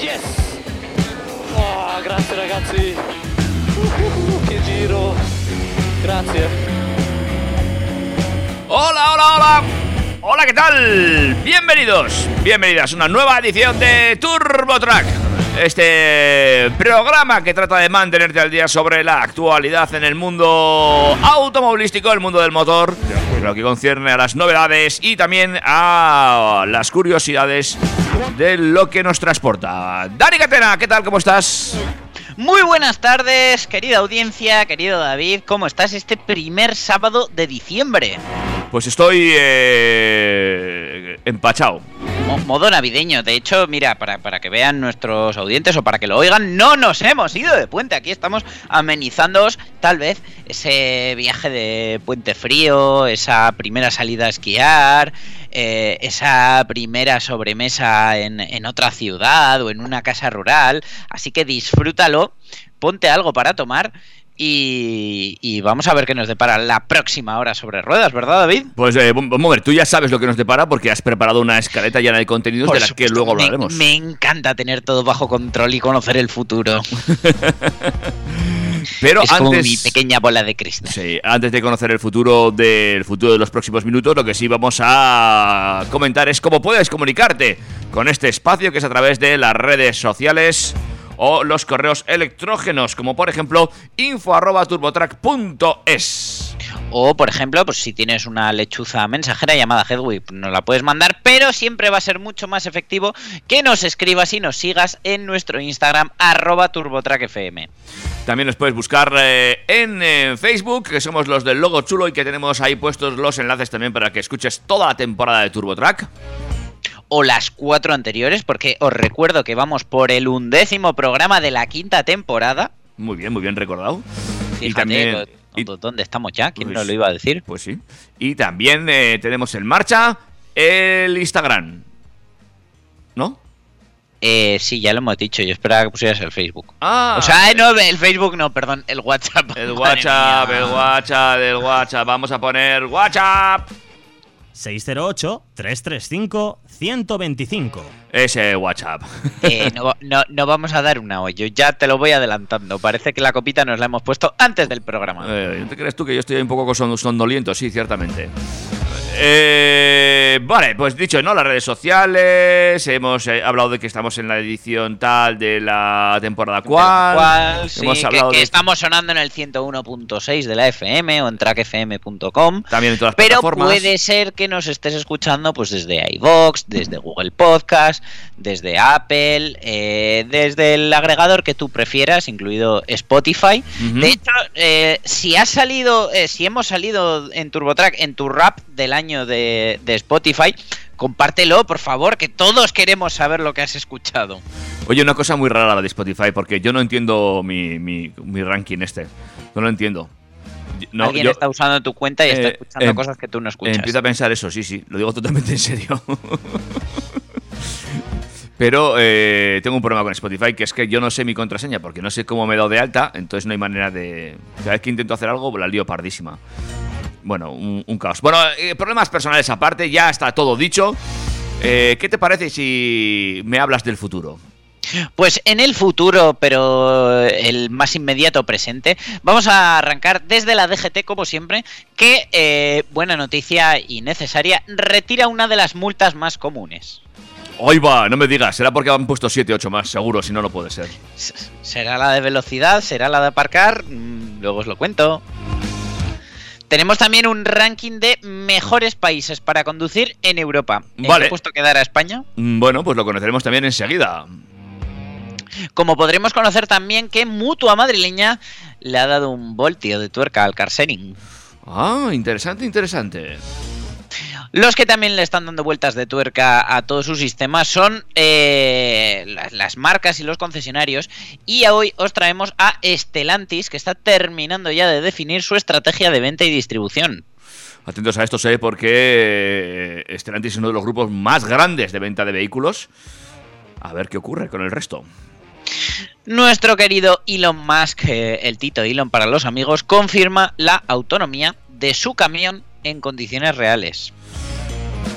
Yes! Oh, grazie ragazzi. Uh, che giro. Grazie. Hola, hola, hola. Hola, ¿qué tal? Bienvenidos, bienvenidas a una nueva edición de Turbo Track. Este programa que trata de mantenerte al día sobre la actualidad en el mundo automovilístico, el mundo del motor, lo que concierne a las novedades y también a las curiosidades de lo que nos transporta. Dani Catena, ¿qué tal? ¿Cómo estás? Muy buenas tardes, querida audiencia, querido David, ¿cómo estás este primer sábado de diciembre? Pues estoy eh, empachado. Mo- modo navideño, de hecho, mira, para, para que vean nuestros audientes o para que lo oigan, no nos hemos ido de puente, aquí estamos amenizándoos tal vez ese viaje de puente frío, esa primera salida a esquiar, eh, esa primera sobremesa en, en otra ciudad o en una casa rural, así que disfrútalo, ponte algo para tomar. Y, y vamos a ver qué nos depara la próxima hora sobre ruedas, ¿verdad, David? Pues eh, vamos a ver, tú ya sabes lo que nos depara porque has preparado una escaleta llena de contenidos Por de la que luego me- hablaremos. Me, encanta tener todo bajo control y conocer el futuro. Pero es como antes, mi pequeña bola de cristal. sí, antes de conocer el futuro del futuro de los próximos minutos, lo que sí vamos a comentar es cómo puedes comunicarte con este espacio que es a través de las redes sociales o los correos electrógenos, como por ejemplo info@turbotrack.es. O, por ejemplo, pues si tienes una lechuza mensajera llamada Headwhip, nos la puedes mandar, pero siempre va a ser mucho más efectivo que nos escribas y nos sigas en nuestro Instagram, arroba turbotrackfm. También nos puedes buscar eh, en eh, Facebook, que somos los del logo chulo y que tenemos ahí puestos los enlaces también para que escuches toda la temporada de TurboTrack. O las cuatro anteriores, porque os recuerdo que vamos por el undécimo programa de la quinta temporada. Muy bien, muy bien recordado. y también. ¿dó- y- ¿dónde estamos ya? ¿Quién Pues- nos lo iba a decir? pues sí. Y también eh, tenemos en marcha el Instagram. ¿No? Eh, sí, ya lo hemos dicho. Yo esperaba que pusieras el Facebook. Ah, o sea, eh, no, el Facebook no, perdón, el WhatsApp. el WhatsApp, el WhatsApp, el WhatsApp. Vamos a poner WhatsApp. 608-335-125. Ese WhatsApp. Eh, no, no- no vamos a dar una hoy. Yo ya te lo voy adelantando. Parece que la copita nos la hemos puesto antes del programa. Eh, ¿No te crees tú que yo estoy un poco son- sondoliento? Sí, ciertamente. Eh, vale, pues dicho, ¿no? Las redes sociales, hemos eh, hablado de que estamos en la edición tal de la temporada cual. Cual, sí, hemos hablado que, de- estamos sonando en el 101.6 de la FM o en trackfm.com. También en todas las Pero plataformas. puede ser que nos estés escuchando pues desde iVoox, desde Google Podcast, desde Apple, eh, desde el agregador que tú prefieras, incluido Spotify. De hecho, eh, si has salido, si hemos salido en TurboTrack en tu rap del año de, de Spotify, compártelo, por favor, que todos queremos saber lo que has escuchado. Oye, una cosa muy rara la de Spotify, porque yo no entiendo mi, mi- mi ranking este. No lo entiendo. No, Alguien yo está usando tu cuenta y está eh, escuchando em- cosas que tú no escuchas. empiezo a pensar eso, sí, sí, lo digo totalmente en serio. Pero eh, tengo un problema con Spotify, que es que yo no sé mi contraseña, porque no sé cómo me he dado de alta, entonces no hay manera de... Cada vez que intento hacer algo, la lío pardísima. Bueno, un, un caos. Bueno, eh, problemas personales aparte, ya está todo dicho. Eh, ¿Qué te parece si me hablas del futuro? Pues en el futuro, pero el más inmediato presente, vamos a arrancar desde la DGT, como siempre, que, eh, buena noticia y necesaria, retira una de las multas más comunes. Hoy va, no me digas, será porque han puesto 7, 8 más, seguro, si no, no puede ser. ¿Será la de velocidad? ¿Será la de aparcar? Mm, Luego os lo cuento. Tenemos también un ranking de mejores países para conducir en Europa. ¿En Vale. qué puesto quedará España? Mm, Bueno, pues lo conoceremos también enseguida. Como podremos conocer también que Mutua Madrileña le ha dado un voltio de tuerca al Carsening. Ah, interesante, interesante. Los que también le están dando vueltas de tuerca a todo su sistema son eh, las, marcas y los concesionarios. Y hoy os traemos a Stellantis, que está terminando ya de definir su estrategia de venta y distribución. Atentos a esto, sé, porque eh, Stellantis es uno de los grupos más grandes de venta de vehículos. A ver qué ocurre con el resto. Nuestro querido Elon Musk, eh, el Tito Elon para los amigos, confirma la autonomía de su camión en condiciones reales.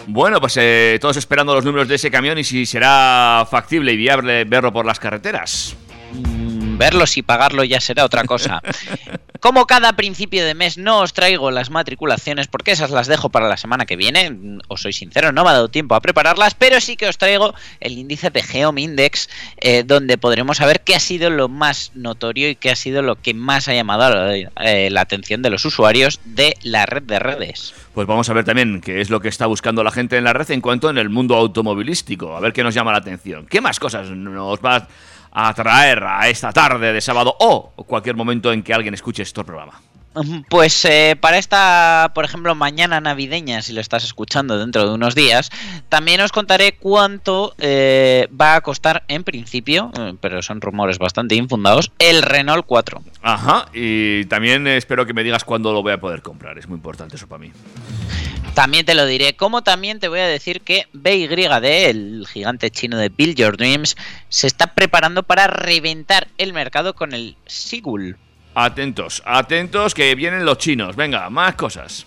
Bueno, pues eh, todos esperando los números de ese camión y si será factible y viable verlo por las carreteras. Verlos y pagarlo ya será otra cosa. Como cada principio de mes no os traigo las matriculaciones porque esas las dejo para la semana que viene, os soy sincero, no me ha dado tiempo a prepararlas, pero sí que os traigo el índice de Geom Index, eh, donde podremos saber qué ha sido lo más notorio y qué ha sido lo que más ha llamado eh, la atención de los usuarios de la red de redes. Pues vamos a ver también qué es lo que está buscando la gente en la red en cuanto en el mundo automovilístico. A ver qué nos llama la atención. ¿Qué más cosas nos va a traer a esta tarde de sábado o cualquier momento en que alguien escuche este programa? Pues eh, para esta, por ejemplo, mañana navideña, si lo estás escuchando dentro de unos días, también os contaré cuánto eh, va a costar en principio, eh, pero son rumores bastante infundados, el Renault 4. Ajá, y también espero que me digas cuándo lo voy a poder comprar. Es muy importante eso para mí. También te lo diré, como también te voy a decir que BYD, el gigante chino de Build Your Dreams, se está preparando para reventar el mercado con el Sigul. Atentos, atentos que vienen los chinos. Venga, más cosas.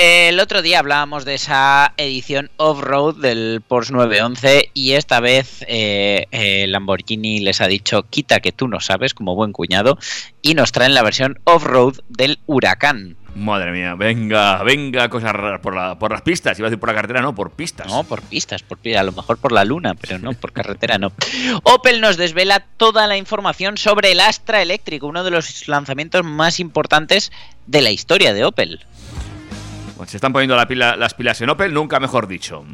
El otro día hablábamos de esa edición off-road del Porsche 911 y esta vez eh, eh, Lamborghini les ha dicho quita que tú no sabes como buen cuñado y nos traen la versión off-road del Huracán. Madre mía, venga, venga, cosas raras por, la, por las pistas. Iba a decir por la carretera, no, por pistas. No, por pistas, por a lo mejor por la luna, pero no, por carretera no. Opel nos desvela toda la información sobre el Astra eléctrico, uno de los lanzamientos más importantes de la historia de Opel. Pues se están poniendo la pila- las pilas en Opel, nunca mejor dicho.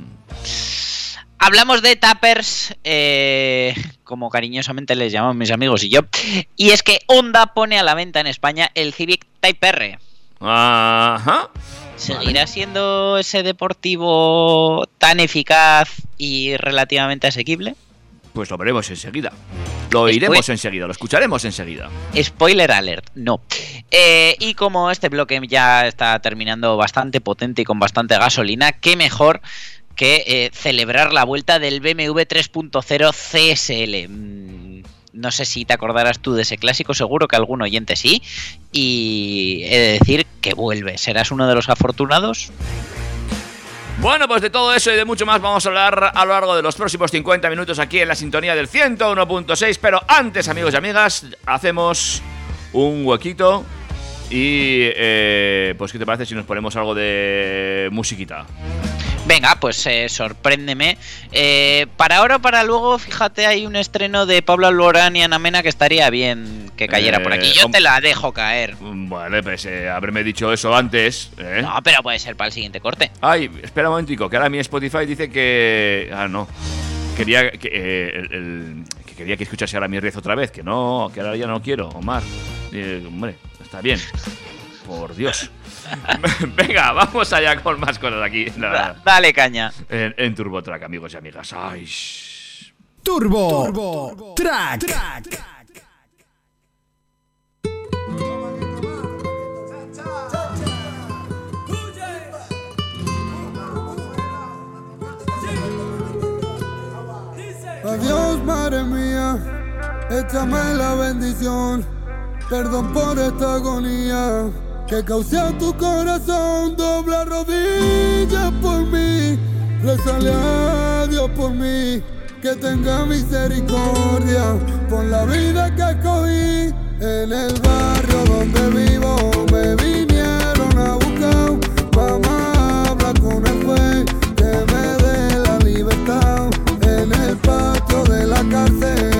Hablamos de tappers, eh, como cariñosamente les llamamos mis amigos y yo. Y es que Honda pone a la venta en España el Civic Type R. Ajá. ¿Seguirá siendo ese deportivo tan eficaz y relativamente asequible? Pues lo veremos enseguida. Lo Después- iremos enseguida, lo escucharemos enseguida. Spoiler alert, no. Eh, y como este bloque ya está terminando bastante potente y con bastante gasolina, qué mejor que eh, celebrar la vuelta del BMW 3.0 CSL. No sé si te acordarás tú de ese clásico, seguro que algún oyente sí. Y he de decir que vuelve. ¿Serás uno de los afortunados? Bueno, pues de todo eso y de mucho más vamos a hablar a lo largo de los próximos 50 minutos aquí en la sintonía del 101.6. Pero antes, amigos y amigas, hacemos un huequito. Y eh, pues, ¿qué te parece si nos ponemos algo de musiquita? Venga, pues eh, sorpréndeme. Eh, para ahora o para luego, fíjate, hay un estreno de Pablo Alborán y Ana Mena que estaría bien que cayera por aquí. Eh, Yo te la dejo caer. Mm, Vale, pues eh, haberme dicho eso antes. ¿eh? No, pero puede ser para el siguiente corte. Ay, espera un momentico, que ahora mi Spotify dice que. Ah, no. Quería que, eh, el- el- que quería que escuchase ahora mi red otra vez, que no, que ahora ya no quiero, Omar. Hombre, está bien. Por Dios. Venga, vamos allá con más cosas aquí Da- dale caña. en, en TurboTrack, amigos y amigas. Ay, shh. Turbo, Track. Adiós, madre mía, échame la bendición. Perdón por esta agonía que causé a tu corazón dobla rodillas por mí, rezale a Dios por mí, que tenga misericordia por la vida que escogí. En el barrio donde vivo, me vinieron a buscar, mamá habla con el juez que me dé la libertad. En el patio de la cárcel.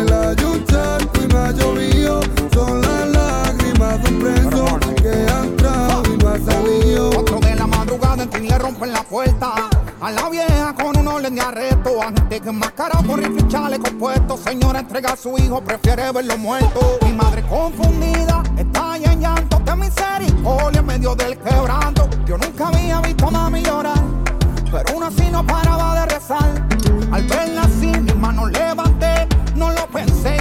Una vieja con un orden de arresto, agente que rifle y chaleco puesto. Señora entrega a su hijo, prefiere verlo muerto. Mi madre confundida, está en llanto de misericordia en medio del quebranto. Yo nunca había visto a mami llorar, pero aún así no paraba de rezar. Al verla así, mis manos levanté, no lo pensé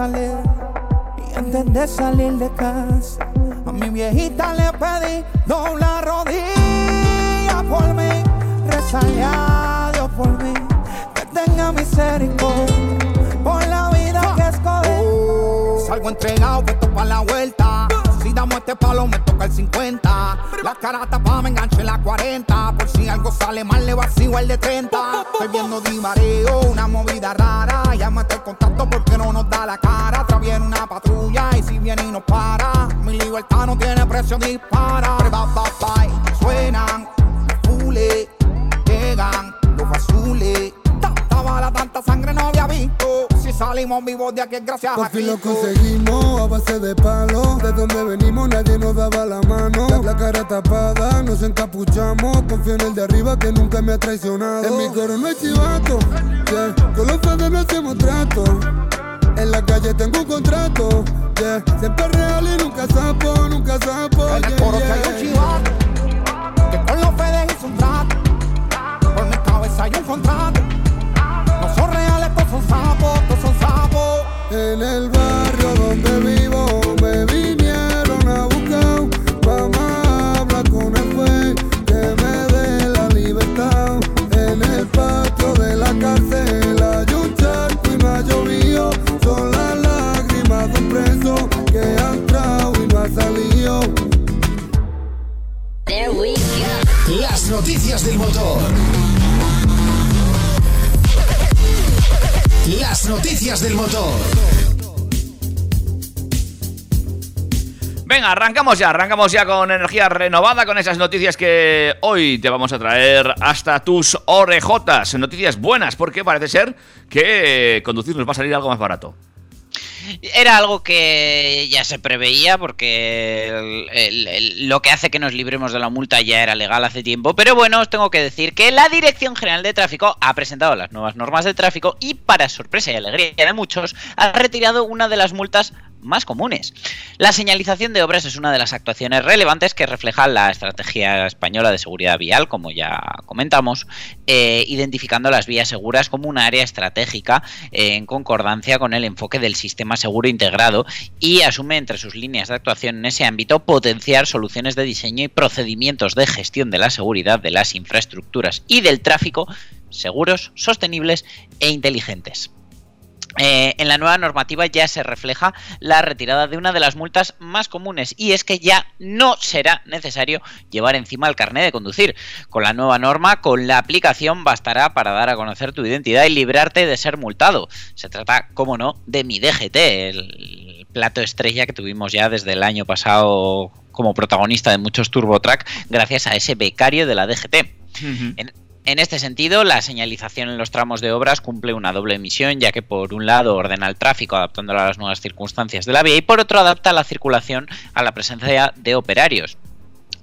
Y antes de salir de casa, a mi viejita le pedí doblar rodilla por mí. Rezarle Dios por mí, que tenga misericordia por la vida que escogí. Salgo entregado, que para la vuelta. Si damos este palo, me toca el 50. La cara tapada, me engancho en la 40. Sale mal, le vacío el de 30. Estoy viendo divareo, una movida rara. Llámate el contacto porque no nos da la cara. Atrás viene una patrulla y si viene y nos para. Mi libertad no tiene precio, dispara. Salimos vivos de aquí gracias Por a fin lo conseguimos a base de palo. De donde venimos nadie nos daba la mano. La, la cara tapada, nos encapuchamos. Confío en el de arriba que nunca me ha traicionado. En mi coro no hay chivato. yeah. Con los fedes no hacemos trato. En la calle tengo un contrato. yeah. Siempre real y nunca sapo, nunca sapo. En el yeah, coro yeah. hay un chivato Que con los fedes hizo un trato Por mi cabeza hay un contrato No son reales, todos son sapos En el barrio donde vivo me vinieron a buscar. Mamá habla con el juez que me dé la libertad. En el patio de la cárcel hay un charco y no ha llovido. Son las lágrimas de un preso que ha entrado y no ha salido. Las noticias del motor. Las noticias del motor. Venga, arrancamos ya, arrancamos ya con energía renovada, con esas noticias que hoy te vamos a traer hasta tus orejotas. Noticias buenas, porque parece ser que conducir nos va a salir algo más barato. Era algo que ya se preveía porque lo que hace que nos libremos de la multa ya era legal hace tiempo. Pero bueno, os tengo que decir que la Dirección General de Tráfico ha presentado las nuevas normas de tráfico y para sorpresa y alegría de muchos ha retirado una de las multas más comunes. La señalización de obras es una de las actuaciones relevantes que refleja la estrategia española de seguridad vial, como ya comentamos, eh, identificando las vías seguras como un área estratégica eh, en concordancia con el enfoque del sistema seguro integrado y asume entre sus líneas de actuación en ese ámbito potenciar soluciones de diseño y procedimientos de gestión de la seguridad de las infraestructuras y del tráfico seguros, sostenibles e inteligentes. Eh, en la nueva normativa ya se refleja la retirada de una de las multas más comunes y es que ya no será necesario llevar encima el carnet de conducir. Con la nueva norma, con la aplicación bastará para dar a conocer tu identidad y librarte de ser multado. Se trata, como no, de mi DGT, el plato estrella que tuvimos ya desde el año pasado como protagonista de muchos TurboTrack gracias a ese becario de la DGT. En, en este sentido, la señalización en los tramos de obras cumple una doble misión, ya que por un lado ordena el tráfico adaptándolo a las nuevas circunstancias de la vía y por otro adapta la circulación a la presencia de operarios.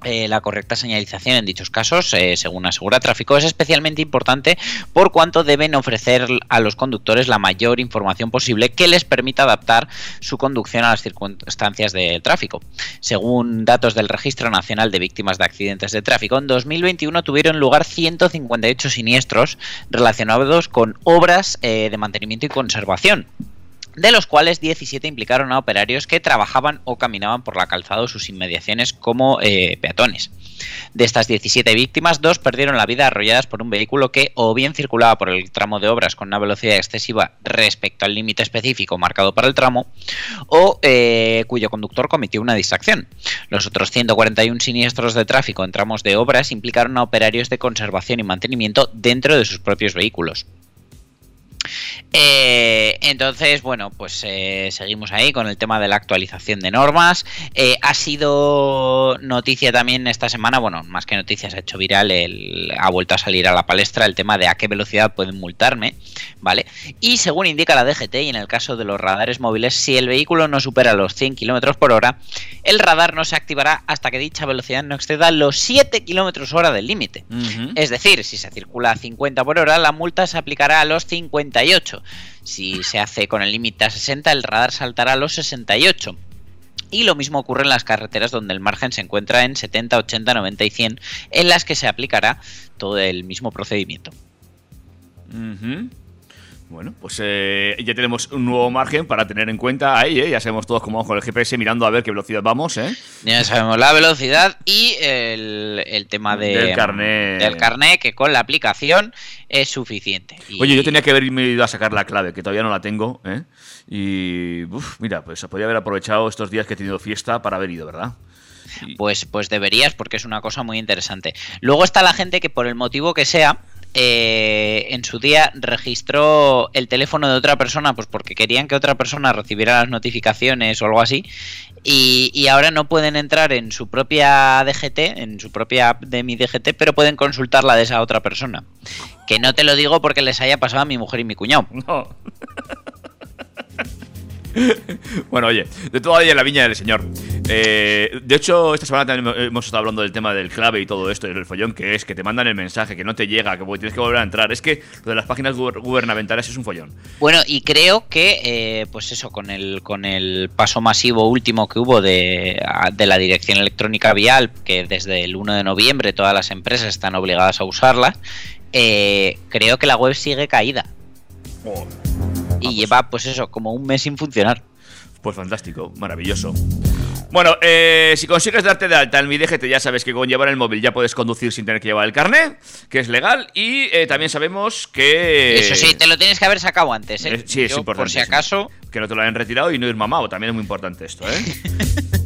Eh, la correcta señalización en dichos casos, eh, según asegura Tráfico, es especialmente importante por cuanto deben ofrecer a los conductores la mayor información posible que les permita adaptar su conducción a las circunstancias de tráfico. Según datos del Registro Nacional de Víctimas de Accidentes de Tráfico, en 2021 tuvieron lugar 158 siniestros relacionados con obras eh, de mantenimiento y conservación de los cuales 17 implicaron a operarios que trabajaban o caminaban por la calzada o sus inmediaciones como eh, peatones. De estas 17 víctimas, dos perdieron la vida arrolladas por un vehículo que o bien circulaba por el tramo de obras con una velocidad excesiva respecto al límite específico marcado para el tramo, o eh, cuyo conductor cometió una distracción. Los otros 141 siniestros de tráfico en tramos de obras implicaron a operarios de conservación y mantenimiento dentro de sus propios vehículos. Eh, entonces, bueno, pues eh, seguimos ahí con el tema de la actualización de normas. Eh, ha sido noticia también esta semana, bueno, más que noticias, ha hecho viral, el, ha vuelto a salir a la palestra el tema de a qué velocidad pueden multarme, ¿vale? Y según indica la DGT, y en el caso de los radares móviles, si el vehículo no supera los 100 km por hora, el radar no se activará hasta que dicha velocidad no exceda los 7 km hora del límite. Es decir, si se circula a 50 por hora, la multa se aplicará a los 58. Si se hace con el límite a 60, el radar saltará a los 68. Y lo mismo ocurre en las carreteras donde el margen se encuentra en 70, 80, 90 y 100, en las que se aplicará todo el mismo procedimiento. Ujú. Bueno, pues eh, ya tenemos un nuevo margen para tener en cuenta ahí, ¿eh? Ya sabemos todos cómo vamos con el GPS mirando a ver qué velocidad vamos, ¿eh? Ya sabemos la velocidad y el, el tema de- Del carné. del carné, que con la aplicación es suficiente. Y- Oye, yo tenía que haberme ido a sacar la clave, que todavía no la tengo, ¿eh? Y, uf, mira, pues podría haber aprovechado estos días que he tenido fiesta para haber ido, ¿verdad? Pues, pues deberías, porque es una cosa muy interesante. Luego está la gente que por el motivo que sea, eh, en su día registró el teléfono de otra persona, pues porque querían que otra persona recibiera las notificaciones o algo así, y, y ahora no pueden entrar en su propia DGT, en su propia app de mi DGT, pero pueden consultar la de esa otra persona. Que no te lo digo porque les haya pasado a mi mujer y mi cuñado. No. Bueno, oye, de toda ella la viña del señor. Eh, de hecho, esta semana también hemos estado hablando del tema del clave y todo esto, y el follón que es, que te mandan el mensaje, que no te llega, que tienes que volver a entrar. Es que lo de las páginas guber- gubernamentales es un follón. Bueno, y creo que, eh, pues eso, con el, con el paso masivo último que hubo de, la dirección electrónica vial, que desde el 1 de noviembre todas las empresas están obligadas a usarla, eh, creo que la web sigue caída. Y lleva, pues eso, como un mes sin funcionar. Pues fantástico, maravilloso. Bueno, eh, si consigues darte de alta en mi DGT, ya sabes que con llevar el móvil ya puedes conducir sin tener que llevar el carnet, que es legal, y eh, también sabemos que... Eso sí, te lo tienes que haber sacado antes, ¿eh? Eh, sí, es Yo, importante. Por si acaso, Que no te lo hayan retirado y no ir mamado, también es muy importante esto, ¿eh?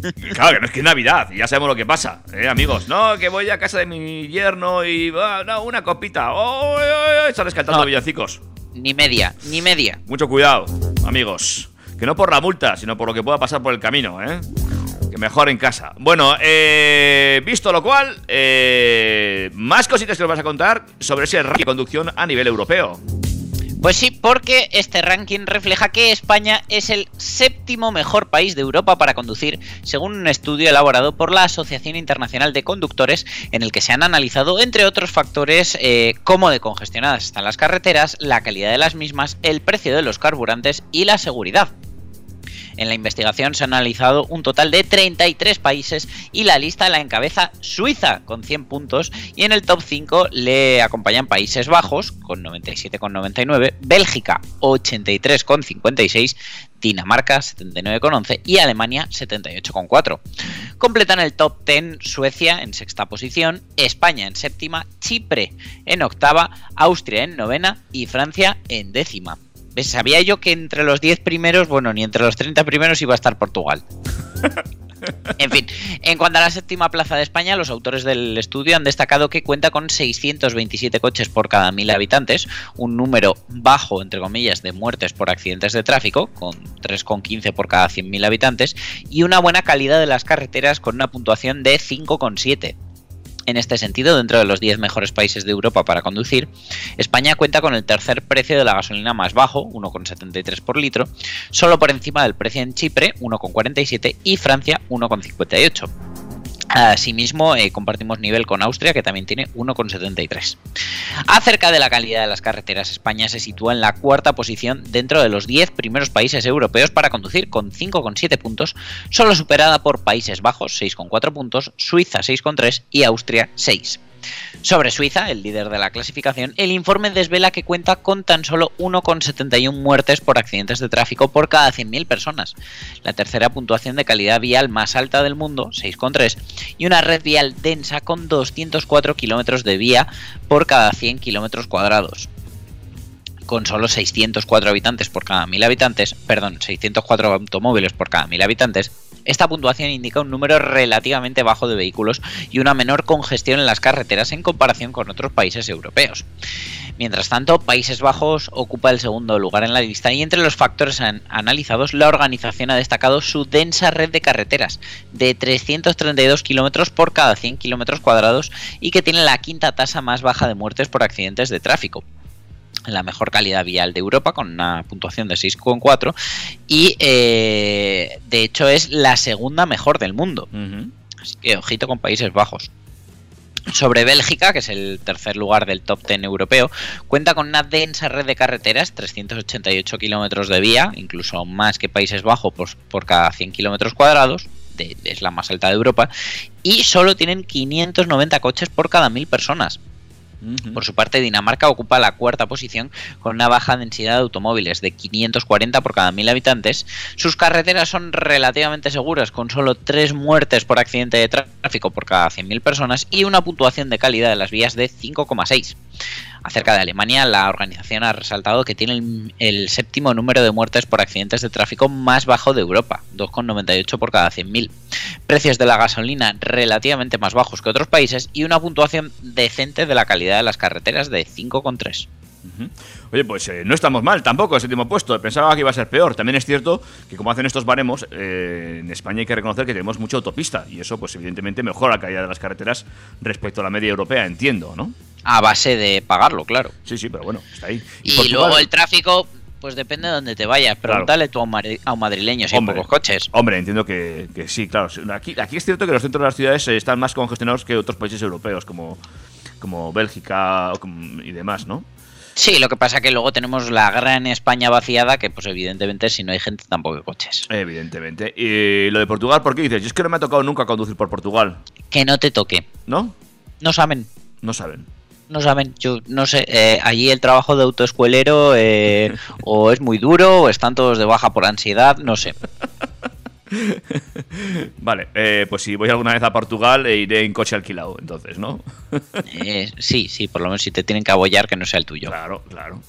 Claro, que no es que es Navidad, y ya sabemos lo que pasa, ¿eh, amigos? No, que voy a casa de mi yerno y va, no, una copita. ¡Oh, oh, oh! Están cantando No. villancicos. Ni media, ni media. Mucho cuidado, amigos. Que no por la multa, sino por lo que pueda pasar por el camino, ¿eh? Que mejor en casa. Bueno, eh, visto lo cual, eh, más cositas que os vas a contar sobre ese ranking de conducción a nivel europeo. Pues sí, porque este ranking refleja que España es el séptimo mejor país de Europa para conducir, según un estudio elaborado por la Asociación Internacional de Conductores, en el que se han analizado, entre otros factores, eh, cómo de congestionadas están las carreteras, la calidad de las mismas, el precio de los carburantes y la seguridad. En la investigación se han analizado un total de 33 países y la lista la encabeza Suiza con 100 puntos y en el top 5 le acompañan Países Bajos con 97,99, Bélgica 83,56, Dinamarca 79,11 y Alemania 78,4. Completan el top 10 Suecia en sexta posición, España en séptima, Chipre en octava, Austria en novena y Francia en décima. Sabía yo que entre los 10 primeros, bueno, ni entre los 30 primeros iba a estar Portugal. En fin, en cuanto a la séptima plaza de España, los autores del estudio han destacado que cuenta con 627 coches por cada mil habitantes, un número bajo, entre comillas, de muertes por accidentes de tráfico, con 3,15 por cada 100.000 habitantes, y una buena calidad de las carreteras con una puntuación de 5,7. En este sentido, dentro de los 10 mejores países de Europa para conducir, España cuenta con el tercer precio de la gasolina más bajo, 1,73 por litro, solo por encima del precio en Chipre, 1,47, y Francia, 1,58. Asimismo, eh, compartimos nivel con Austria, que también tiene 1,73. Acerca de la calidad de las carreteras, España se sitúa en la cuarta posición dentro de los 10 primeros países europeos para conducir, con 5,7 puntos, solo superada por Países Bajos, 6,4 puntos, Suiza, 6,3 y Austria, 6. Sobre Suiza, el líder de la clasificación, el informe desvela que cuenta con tan solo 1,71 muertes por accidentes de tráfico por cada 100.000 personas, la tercera puntuación de calidad vial más alta del mundo, 6,3, y una red vial densa con 204 kilómetros de vía por cada 100 kilómetros cuadrados con solo 604 habitantes por cada 1000 habitantes, perdón, 604 automóviles por cada 1000 habitantes, esta puntuación indica un número relativamente bajo de vehículos y una menor congestión en las carreteras en comparación con otros países europeos. Mientras tanto, Países Bajos ocupa el segundo lugar en la lista y entre los factores an analizados, la organización ha destacado su densa red de carreteras de 332 kilómetros por cada 100 kilómetros cuadrados y que tiene la quinta tasa más baja de muertes por accidentes de tráfico la mejor calidad vial de Europa con una puntuación de 6,4 y eh, de hecho es la segunda mejor del mundo. Uh -huh. Así que ojito con Países Bajos. Sobre Bélgica, que es el tercer lugar del top 10 europeo, cuenta con una densa red de carreteras, 388 kilómetros de vía, incluso más que Países Bajos por, por cada 100 kilómetros cuadrados, es la más alta de Europa, y solo tienen 590 coches por cada 1000 personas. Por su parte, Dinamarca ocupa la cuarta posición con una baja densidad de automóviles de 540 por cada 1000 habitantes. Sus carreteras son relativamente seguras, con solo 3 muertes por accidente de tráfico por cada 100.000 personas y una puntuación de calidad de las vías de 5,6. Acerca de Alemania, la organización ha resaltado que tiene el, séptimo número de muertes por accidentes de tráfico más bajo de Europa, 2,98 por cada 100.000. Precios de la gasolina relativamente más bajos que otros países y una puntuación decente de la calidad de las carreteras de 5,3. Uh -huh. Oye, pues eh, no estamos mal tampoco, el séptimo puesto. Pensaba que iba a ser peor. También es cierto que como hacen estos baremos, eh, en España hay que reconocer que tenemos mucha autopista y eso pues evidentemente mejora la calidad de las carreteras respecto a la media europea, entiendo, ¿no? A base de pagarlo, claro. Sí, sí, pero bueno, está ahí. Y, y luego el tráfico, pues depende de dónde te vayas. Pregúntale claro. tú a un, madri a un madrileño si hombre, hay pocos coches. Hombre, entiendo que, que, sí, claro. Aquí, aquí es cierto que los centros de las ciudades están más congestionados que otros países europeos, como, como Bélgica y demás, ¿no? Sí, lo que pasa que luego tenemos la gran España vaciada, que pues evidentemente si no hay gente tampoco hay coches. Evidentemente. Y lo de Portugal, ¿por qué dices? Yo es que no me ha tocado nunca conducir por Portugal. Que no te toque. ¿No? No saben. No saben no saben, yo no sé, eh, allí el trabajo de autoescuelero eh, o es muy duro o están todos de baja por ansiedad, no sé. vale, eh, pues si voy alguna vez a Portugal eh, iré en coche alquilado, entonces, ¿no? eh, sí, sí, por lo menos si te tienen que abollar que no sea el tuyo. Claro, claro.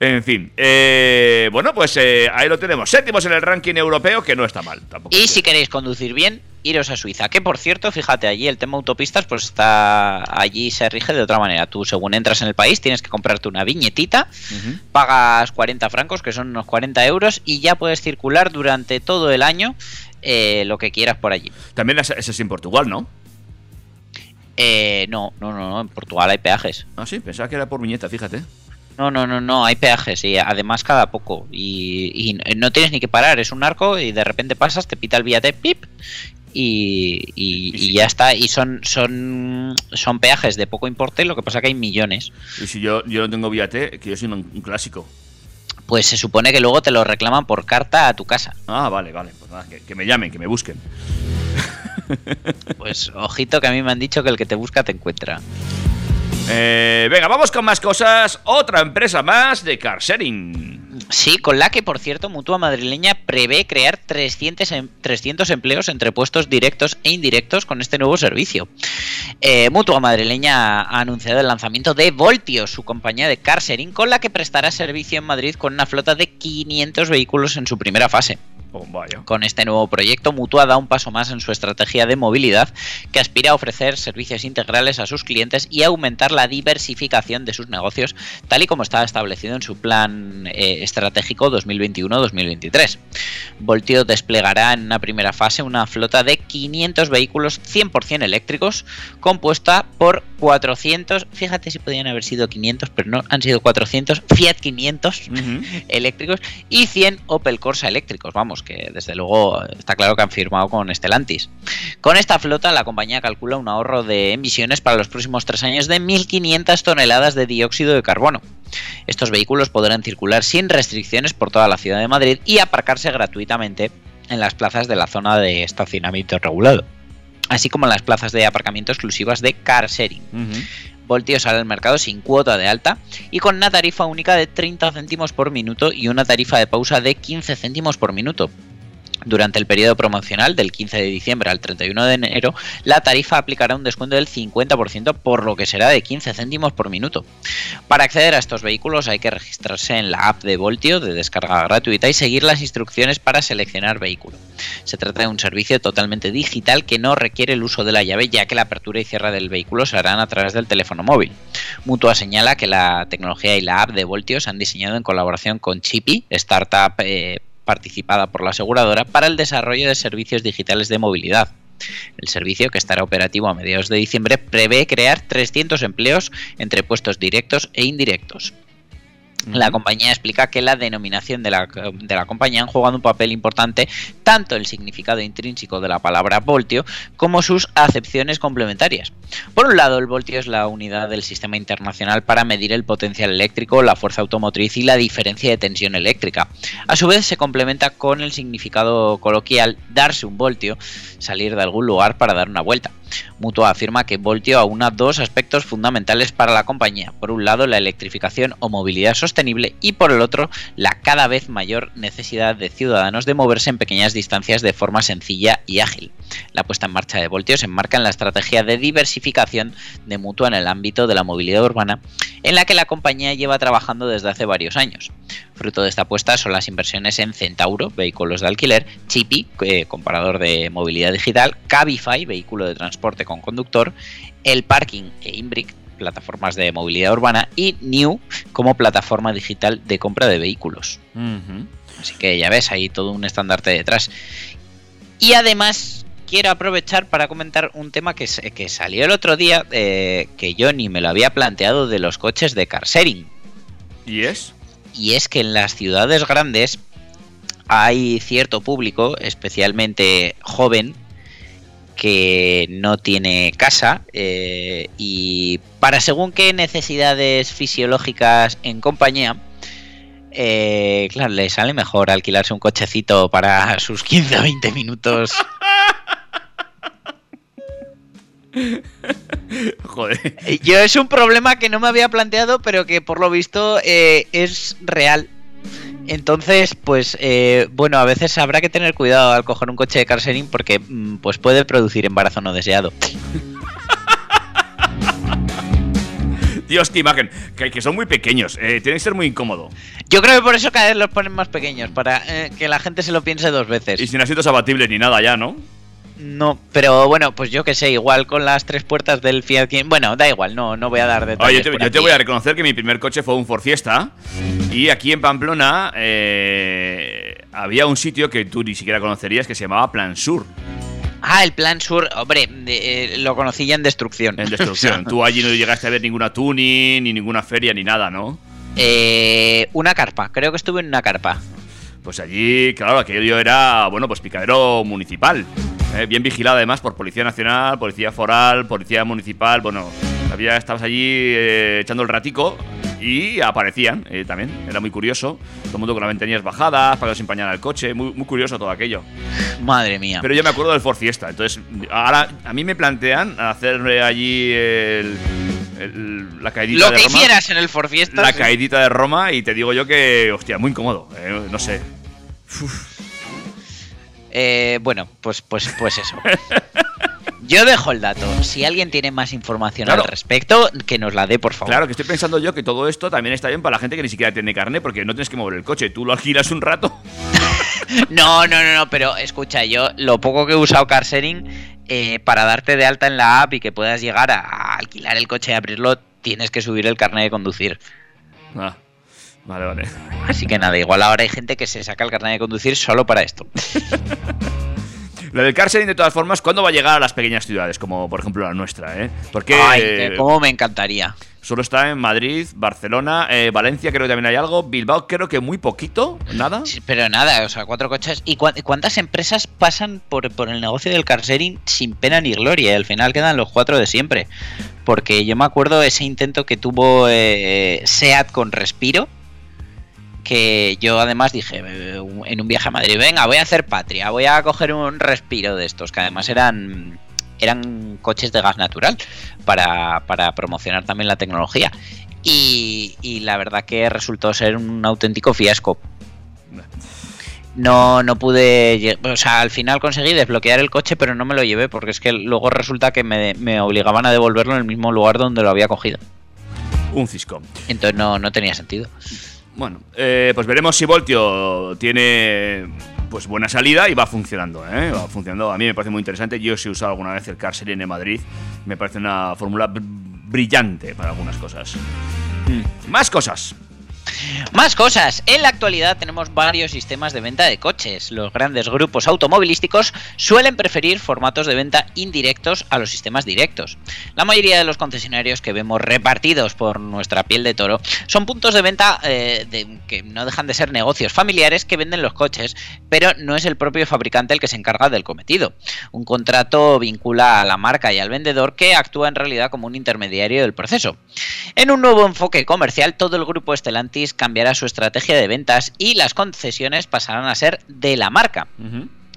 En fin, eh, bueno, pues ahí lo tenemos. Séptimos en el ranking europeo, que no está mal. Tampoco y si queréis conducir bien, iros a Suiza. Que por cierto, fíjate, allí el tema autopistas, pues está. Allí se rige de otra manera. Tú, según entras en el país, tienes que comprarte una viñetita, uh -huh. pagas 40 francos, que son unos 40 euros, y ya puedes circular durante todo el año eh, lo que quieras por allí. También es, es en Portugal, ¿no? Eh, no, no, no, no, en Portugal hay peajes. Ah, sí, pensaba que era por viñeta, fíjate. No, no, no, no, hay peajes y además cada poco. Y, y, no tienes ni que parar, es un arco y de repente pasas, te pita el billete, pip, y, y, y, ya está. Y son, son, son peajes de poco importe, lo que pasa que hay millones. Y si yo, yo no tengo billete, que yo soy un, un clásico. Pues se supone que luego te lo reclaman por carta a tu casa. Ah, vale, vale. Pues nada, que, que me llamen, que me busquen. Pues ojito que a mí me han dicho que el que te busca te encuentra. Eh, venga, vamos con más cosas. Otra empresa más de car sharing. Sí, con la que, por cierto, Mutua Madrileña prevé crear 300, 300 empleos entre puestos directos e indirectos con este nuevo servicio. Eh, Mutua Madrileña ha anunciado el lanzamiento de Voltio, su compañía de car sharing, con la que prestará servicio en Madrid con una flota de 500 vehículos en su primera fase. Oh, vaya. Con este nuevo proyecto, Mutua da un paso más en su estrategia de movilidad que aspira a ofrecer servicios integrales a sus clientes y aumentar la diversificación de sus negocios, tal y como está establecido en su plan eh, estratégico 2021-2023. Voltio desplegará en una primera fase una flota de 500 vehículos 100% eléctricos, compuesta por 400, fíjate si podían haber sido 500, pero no, han sido 400 Fiat 500 uh -huh. eléctricos y 100 Opel Corsa eléctricos, vamos que desde luego está claro que han firmado con Stellantis. Con esta flota, la compañía calcula un ahorro de emisiones para los próximos tres años de 1.500 toneladas de dióxido de carbono. Estos vehículos podrán circular sin restricciones por toda la ciudad de Madrid y aparcarse gratuitamente en las plazas de la zona de estacionamiento regulado. así como las plazas de aparcamiento exclusivas de car sharing. Voltio sale al mercado sin cuota de alta y con una tarifa única de 30 céntimos por minuto y una tarifa de pausa de 15 céntimos por minuto. Durante el periodo promocional del 15 de diciembre al 31 de enero, la tarifa aplicará un descuento del 50%, por lo que será de 15 céntimos por minuto. Para acceder a estos vehículos hay que registrarse en la app de Voltio de descarga gratuita y seguir las instrucciones para seleccionar vehículo. Se trata de un servicio totalmente digital que no requiere el uso de la llave, ya que la apertura y cierre del vehículo se harán a través del teléfono móvil. Mutua señala que la tecnología y la app de Voltio se han diseñado en colaboración con Chipi, startup eh, participada por la aseguradora, para el desarrollo de servicios digitales de movilidad. El servicio, que estará operativo a mediados de diciembre, prevé crear 300 empleos entre puestos directos e indirectos. La compañía explica que la denominación de la, de la compañía han jugado un papel importante tanto el significado intrínseco de la palabra voltio como sus acepciones complementarias. Por un lado, el voltio es la unidad del sistema internacional para medir el potencial eléctrico, la fuerza automotriz y la diferencia de tensión eléctrica. A su vez, se complementa con el significado coloquial darse un voltio, salir de algún lugar para dar una vuelta. Mutua afirma que Voltio aúna dos aspectos fundamentales para la compañía. Por un lado, la electrificación o movilidad sostenible y por el otro, la cada vez mayor necesidad de ciudadanos de moverse en pequeñas distancias de forma sencilla y ágil. La puesta en marcha de Voltio se enmarca en la estrategia de diversificación de Mutua en el ámbito de la movilidad urbana, en la que la compañía lleva trabajando desde hace varios años. Fruto de esta apuesta son las inversiones en Centauro, vehículos de alquiler, Chipi, eh, comparador de movilidad digital, Cabify, vehículo de transporte con conductor, el Parking e Imbric, plataformas de movilidad urbana, y New como plataforma digital de compra de vehículos. Así que ya ves, hay todo un estandarte detrás. Y además quiero aprovechar para comentar un tema que, que salió el otro día, eh, que yo ni me lo había planteado de los coches de car sharing. ¿Y es? Y es que en las ciudades grandes hay cierto público, especialmente joven, que no tiene casa eh, y para según qué necesidades fisiológicas en compañía, eh, claro, le sale mejor alquilarse un cochecito para sus 15 o 20 minutos. Joder. Eh, Yo es un problema que no me había planteado, pero que por lo visto eh, es real. Entonces, pues eh, bueno, a veces habrá que tener cuidado al coger un coche de car sharing porque mm, pues puede producir embarazo no deseado. Dios, qué imagen. Que, que son muy pequeños. Eh, tiene que ser muy incómodo. Yo creo que por eso cada vez los ponen más pequeños, para eh, que la gente se lo piense dos veces. Y sin asientos abatibles ni nada ya, ¿no? No, pero bueno, pues yo que sé, igual con las tres puertas del Fiat. Quin- Bueno, da igual, no, no voy a dar detalles. Oye, yo te, yo voy a reconocer que mi primer coche fue un Ford Fiesta. Y aquí en Pamplona eh, había un sitio que tú ni siquiera conocerías que se llamaba Plan Sur. Ah, el Plan Sur, hombre, eh, lo conocí ya en Destrucción. En destrucción. tú allí no llegaste a ver ninguna tuning, ni ninguna feria, ni nada, ¿no? Eh, una carpa, creo que estuve en una carpa. Pues allí, claro, aquello era, bueno, pues picadero municipal. Eh, bien vigilado además por Policía Nacional, Policía Foral, Policía Municipal. Bueno, había, estabas allí eh, echando el ratico y aparecían eh, también. Era muy curioso. Todo el mundo con las ventanillas bajadas, para que se empañara el coche. Muy, muy curioso todo aquello. Madre mía. Pero yo me acuerdo del Ford Fiesta. Entonces, ahora a mí me plantean hacer allí el- el- la caidita lo de que Roma. hicieras en el Ford Fiesta. La sí. caidita de Roma y te digo yo que, hostia, muy incómodo. eh, no sé. Eh, bueno, pues, pues, pues eso. Yo dejo el dato. Si alguien tiene más información Claro. al respecto, que nos la dé, por favor. Claro, que estoy pensando yo que todo esto también está bien para la gente que ni siquiera tiene carne porque no tienes que mover el coche. Tú lo alquilas un rato. No, no, no, no, pero escucha, yo lo poco que he usado car sharing eh, para darte de alta en la app y que puedas llegar a, a alquilar el coche y abrirlo, tienes que subir el carnet de conducir. Ah, vale, vale. Así que nada, igual ahora hay gente que se saca el carnet de conducir solo para esto. Lo del car de todas formas, ¿cuándo va a llegar a las pequeñas ciudades? Como por ejemplo la nuestra, ¿eh? Porque Ay, eh, cómo me encantaría. solo está en Madrid, Barcelona, eh, Valencia, creo que también hay algo. Bilbao, creo que muy poquito, nada. Sí, Pero nada, o sea, cuatro coches. ¿Y cuán- cuántas empresas pasan por, por el negocio del car sharing sin pena ni gloria? Y al final quedan los cuatro de siempre. Porque yo me acuerdo ese intento que tuvo eh, SEAT con Respiro. Que yo además dije en un viaje a Madrid, venga, voy a hacer patria, voy a coger un respiro de estos, que además eran eran coches de gas natural para, para promocionar también la tecnología. Y, y la verdad que resultó ser un auténtico fiasco. No, no pude. O sea, al final conseguí desbloquear el coche, pero no me lo llevé porque es que luego resulta que me, me obligaban a devolverlo en el mismo lugar donde lo había cogido. Un cisco. Entonces no, no tenía sentido. Bueno, eh, pues veremos si Voltio tiene pues buena salida y va funcionando, ¿eh? Va funcionando. A mí me parece muy interesante. Yo sí he usado alguna vez el Car Serie en Madrid. Me parece una fórmula br- brillante para algunas cosas. Más cosas. Más cosas. En la actualidad tenemos varios sistemas de venta de coches. Los grandes grupos automovilísticos suelen preferir formatos de venta indirectos a los sistemas directos. La mayoría de los concesionarios que vemos repartidos por nuestra piel de toro son puntos de venta eh, que no dejan de ser negocios familiares que venden los coches, pero no es el propio fabricante el que se encarga del cometido. Un contrato vincula a la marca y al vendedor que actúa en realidad como un intermediario del proceso. En un nuevo enfoque comercial, todo el grupo Stellantis cambiará su estrategia de ventas y las concesiones pasarán a ser de la marca.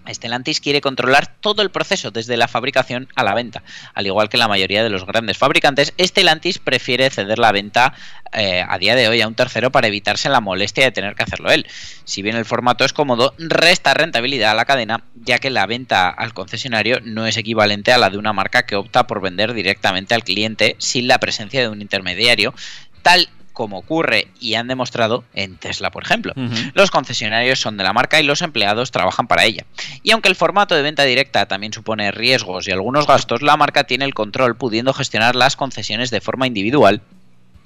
Stellantis quiere controlar todo el proceso desde la fabricación a la venta. Al igual que la mayoría de los grandes fabricantes, Stellantis prefiere ceder la venta eh, a día de hoy a un tercero para evitarse la molestia de tener que hacerlo él. Si bien el formato es cómodo, resta rentabilidad a la cadena, ya que la venta al concesionario no es equivalente a la de una marca que opta por vender directamente al cliente sin la presencia de un intermediario, tal como ocurre y han demostrado en Tesla, por ejemplo. Los concesionarios son de la marca y los empleados trabajan para ella. Y aunque el formato de venta directa también supone riesgos y algunos gastos, la marca tiene el control pudiendo gestionar las concesiones de forma individual,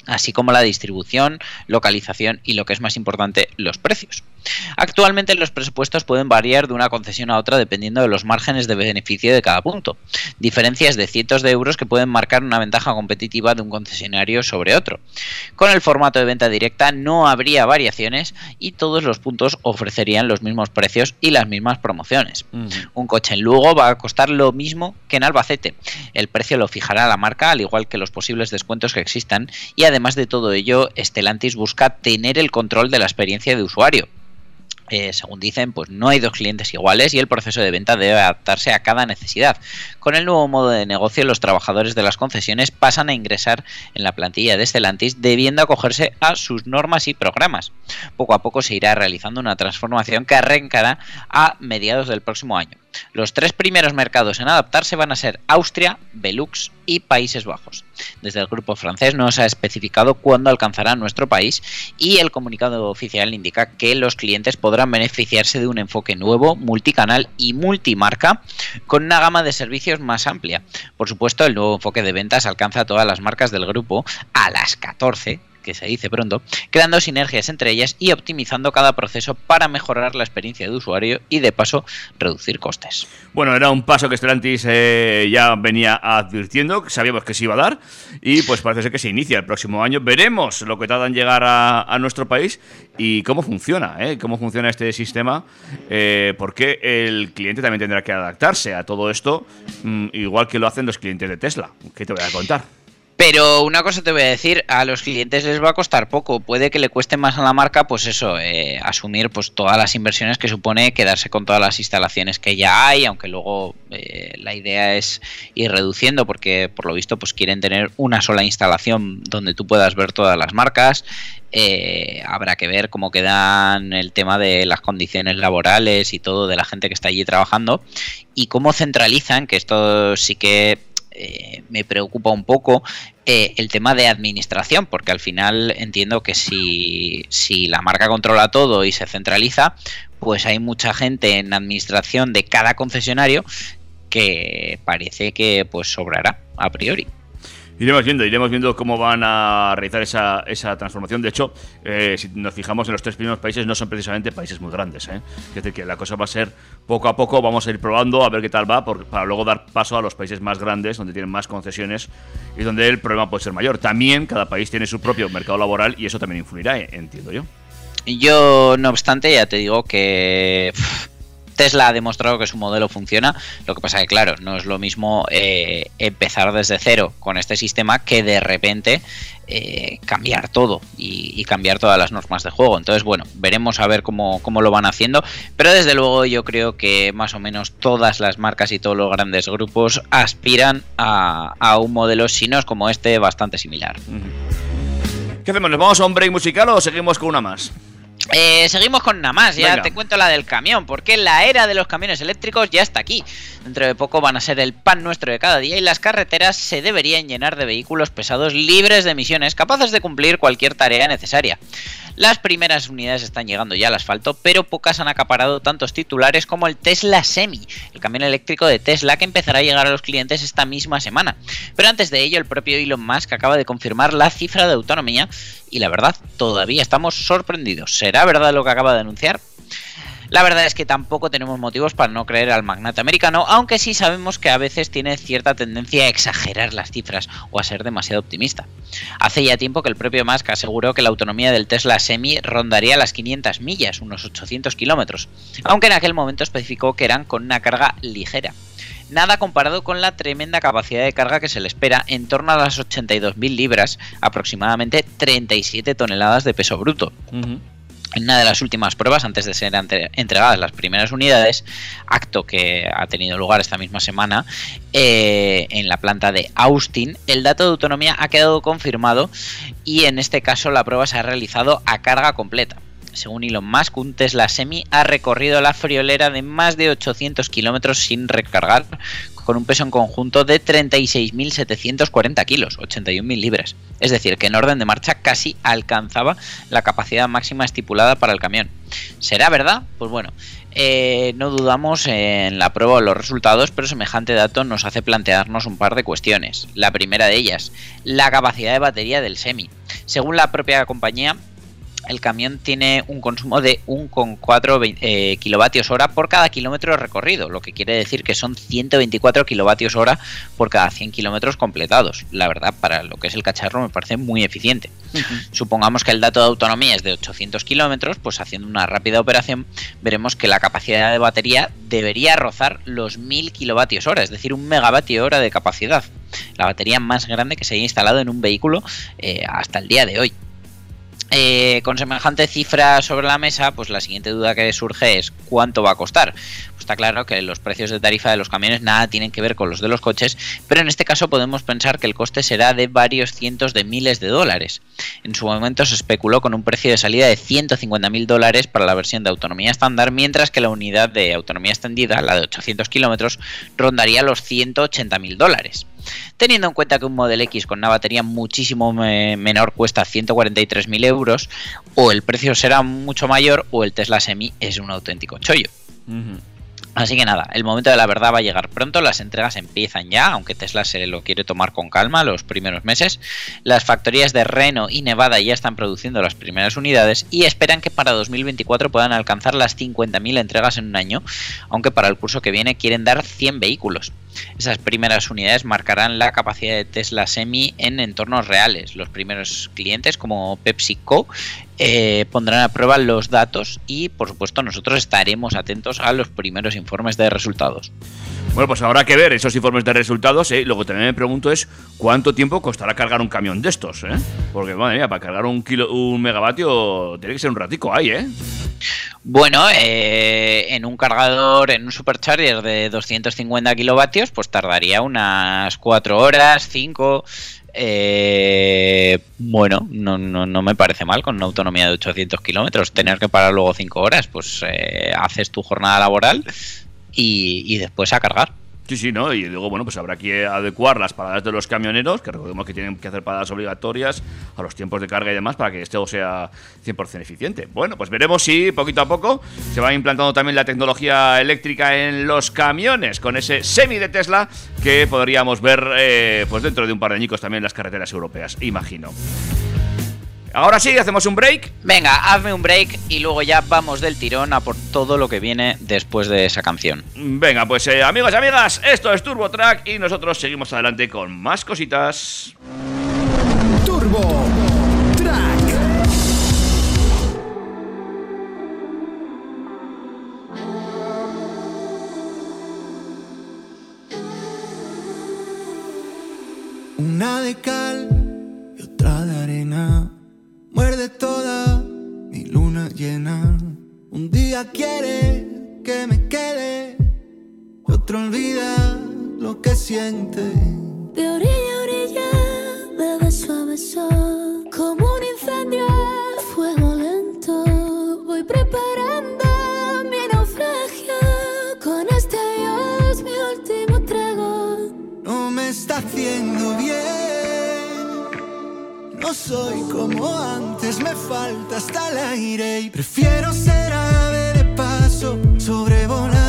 así como la distribución, localización y lo que es más importante, los precios. Actualmente los presupuestos pueden variar de una concesión a otra dependiendo de los márgenes de beneficio de cada punto, diferencias de cientos de euros que pueden marcar una ventaja competitiva de un concesionario sobre otro. Con el formato de venta directa no habría variaciones y todos los puntos ofrecerían los mismos precios y las mismas promociones. Un coche en Lugo va a costar lo mismo que en Albacete. El precio lo fijará la marca, al igual que los posibles descuentos que existan, y además de todo ello, Stellantis busca tener el control de la experiencia de usuario. Eh, según dicen, pues no hay dos clientes iguales y el proceso de venta debe adaptarse a cada necesidad. Con el nuevo modo de negocio, los trabajadores de las concesiones pasan a ingresar en la plantilla de Stellantis debiendo acogerse a sus normas y programas. Poco a poco se irá realizando una transformación que arrancará a mediados del próximo año. Los tres primeros mercados en adaptarse van a ser Austria, Benelux y Países Bajos. Desde el grupo francés no se ha especificado cuándo alcanzará nuestro país y el comunicado oficial indica que los clientes podrán beneficiarse de un enfoque nuevo, multicanal y multimarca con una gama de servicios más amplia. Por supuesto, el nuevo enfoque de ventas alcanza a todas las marcas del grupo a las 14 que se dice pronto, creando sinergias entre ellas y optimizando cada proceso para mejorar la experiencia de usuario y de paso reducir costes. Bueno, era un paso que Stellantis eh, ya venía advirtiendo, sabíamos que se iba a dar, y pues parece ser que se inicia el próximo año. Veremos lo que tarda en llegar a, a nuestro país y cómo funciona, ¿eh? cómo funciona este sistema, eh, porque el cliente también tendrá que adaptarse a todo esto, mm, igual que lo hacen los clientes de Tesla. ¿Qué te voy a contar? Pero una cosa te voy a decir, a los clientes les va a costar poco, puede que le cueste más a la marca, pues eso, eh, asumir pues todas las inversiones que supone quedarse con todas las instalaciones que ya hay, aunque luego eh, la idea es ir reduciendo, porque por lo visto pues quieren tener una sola instalación donde tú puedas ver todas las marcas. Eh, habrá que ver cómo quedan el tema de las condiciones laborales y todo de la gente que está allí trabajando y cómo centralizan, que esto sí que eh, me preocupa un poco eh, el tema de administración, porque al final entiendo que si, si la marca controla todo y se centraliza, pues hay mucha gente en administración de cada concesionario que parece que pues sobrará a priori. Iremos viendo, iremos viendo cómo van a realizar esa, esa transformación. De hecho, eh, si nos fijamos en los tres primeros países, no son precisamente países muy grandes. ¿eh? Es decir, que la cosa va a ser poco a poco, vamos a ir probando a ver qué tal va, por- para luego dar paso a los países más grandes, donde tienen más concesiones y donde el problema puede ser mayor. También cada país tiene su propio mercado laboral y eso también influirá, eh, entiendo yo. Yo, no obstante, ya te digo que Tesla ha demostrado que su modelo funciona, lo que pasa que claro, no es lo mismo eh, empezar desde cero con este sistema que de repente eh, cambiar todo y, cambiar todas las normas de juego. Entonces, bueno, veremos a ver cómo, cómo lo van haciendo, pero desde luego yo creo que más o menos todas las marcas y todos los grandes grupos aspiran a, a un modelo, si no es como este, bastante similar. ¿Qué hacemos? ¿Nos vamos a un break musical o seguimos con una más? Eh, seguimos con una más, ya Venga. te cuento la del camión, porque la era de los camiones eléctricos ya está aquí. Dentro de poco van a ser el pan nuestro de cada día y las carreteras se deberían llenar de vehículos pesados libres de emisiones, capaces de cumplir cualquier tarea necesaria. Las primeras unidades están llegando ya al asfalto, pero pocas han acaparado tantos titulares como el Tesla Semi, el camión eléctrico de Tesla que empezará a llegar a los clientes esta misma semana. Pero antes de ello, el propio Elon Musk acaba de confirmar la cifra de autonomía y la verdad, todavía estamos sorprendidos. ¿Será verdad lo que acaba de anunciar? La verdad es que tampoco tenemos motivos para no creer al magnate americano, aunque sí sabemos que a veces tiene cierta tendencia a exagerar las cifras o a ser demasiado optimista. Hace ya tiempo que el propio Musk aseguró que la autonomía del Tesla Semi rondaría las 500 millas, unos 800 kilómetros, aunque en aquel momento especificó que eran con una carga ligera. Nada comparado con la tremenda capacidad de carga que se le espera, en torno a las 82.000 libras, aproximadamente 37 toneladas de peso bruto. En una de las últimas pruebas, antes de ser entregadas las primeras unidades, acto que ha tenido lugar esta misma semana eh, en la planta de Austin, el dato de autonomía ha quedado confirmado y en este caso la prueba se ha realizado a carga completa. Según Elon Musk, un Tesla Semi ha recorrido la friolera de más de 800 kilómetros sin recargar, con un peso en conjunto de 36.740 kilos, 81.000 libras. Es decir, que en orden de marcha casi alcanzaba la capacidad máxima estipulada para el camión. ¿Será verdad? Pues bueno, eh, no dudamos en la prueba o los resultados, pero semejante dato nos hace plantearnos un par de cuestiones. La primera de ellas, la capacidad de batería del Semi. Según la propia compañía, el camión tiene un consumo de 1,4 eh, kilovatios hora por cada kilómetro recorrido, lo que quiere decir que son 124 kilovatios hora por cada 100 kilómetros completados. La verdad, para lo que es el cacharro me parece muy eficiente. Supongamos que el dato de autonomía es de 800 kilómetros, pues haciendo una rápida operación veremos que la capacidad de batería debería rozar los 1000 kilovatios hora, es decir, un megavatio hora de capacidad. La batería más grande que se haya instalado en un vehículo eh, hasta el día de hoy. Eh, con semejante cifra sobre la mesa, pues la siguiente duda que surge es ¿cuánto va a costar? Pues está claro que los precios de tarifa de los camiones nada tienen que ver con los de los coches, pero en este caso podemos pensar que el coste será de varios cientos de miles de dólares. En su momento se especuló con un precio de salida de 150 mil dólares para la versión de autonomía estándar, mientras que la unidad de autonomía extendida, la de 800 kilómetros, rondaría los 180 mil dólares. Teniendo en cuenta que un Model X con una batería muchísimo me- menor cuesta 143.000 euros, o el precio será mucho mayor, o el Tesla Semi es un auténtico chollo. Así que nada, el momento de la verdad va a llegar pronto, las entregas empiezan ya, aunque Tesla se lo quiere tomar con calma los primeros meses. Las factorías de Reno y Nevada ya están produciendo las primeras unidades y esperan que para 2024 puedan alcanzar las 50.000 entregas en un año, aunque para el curso que viene quieren dar 100 vehículos. Esas primeras unidades marcarán la capacidad de Tesla Semi en entornos reales. Los primeros clientes como PepsiCo eh, pondrán a prueba los datos y por supuesto nosotros estaremos atentos a los primeros informes de resultados. Bueno, pues habrá que ver esos informes de resultados. ¿eh? Lo que también me pregunto es cuánto tiempo costará cargar un camión de estos. ¿eh? Porque, madre mía, para cargar un, kilo, un megavatio tiene que ser un ratico ahí, ¿eh? Bueno, eh, en un cargador, en un supercharger de 250 kilovatios, pues tardaría unas 4 horas, 5. Eh, bueno, no, no, no me parece mal con una autonomía de 800 kilómetros. Tener que parar luego 5 horas, pues eh, haces tu jornada laboral y, y después a cargar. Sí, sí, ¿no? Y luego, bueno, pues habrá que adecuar las paradas de los camioneros, que recordemos que tienen que hacer paradas obligatorias a los tiempos de carga y demás para que esto sea 100% eficiente. Bueno, pues veremos si poquito a poco se va implantando también la tecnología eléctrica en los camiones con ese semi de Tesla que podríamos ver eh, pues dentro de un par de añicos también en las carreteras europeas, imagino. Ahora sí, hacemos un break. Venga, hazme un break y luego ya vamos del tirón a por todo lo que viene después de esa canción. Venga, pues eh, amigos y amigas, esto es Turbo Track y nosotros seguimos adelante con más cositas. Turbo Track. Una de cal Día quiere que me quede, otro olvida lo que siente. De orilla a orilla, de beso a beso, como un incendio a fuego lento. Voy preparando mi naufragio, con este adiós mi último trago. No me está haciendo bien. No soy como antes, me falta hasta el aire y prefiero ser sobrevolar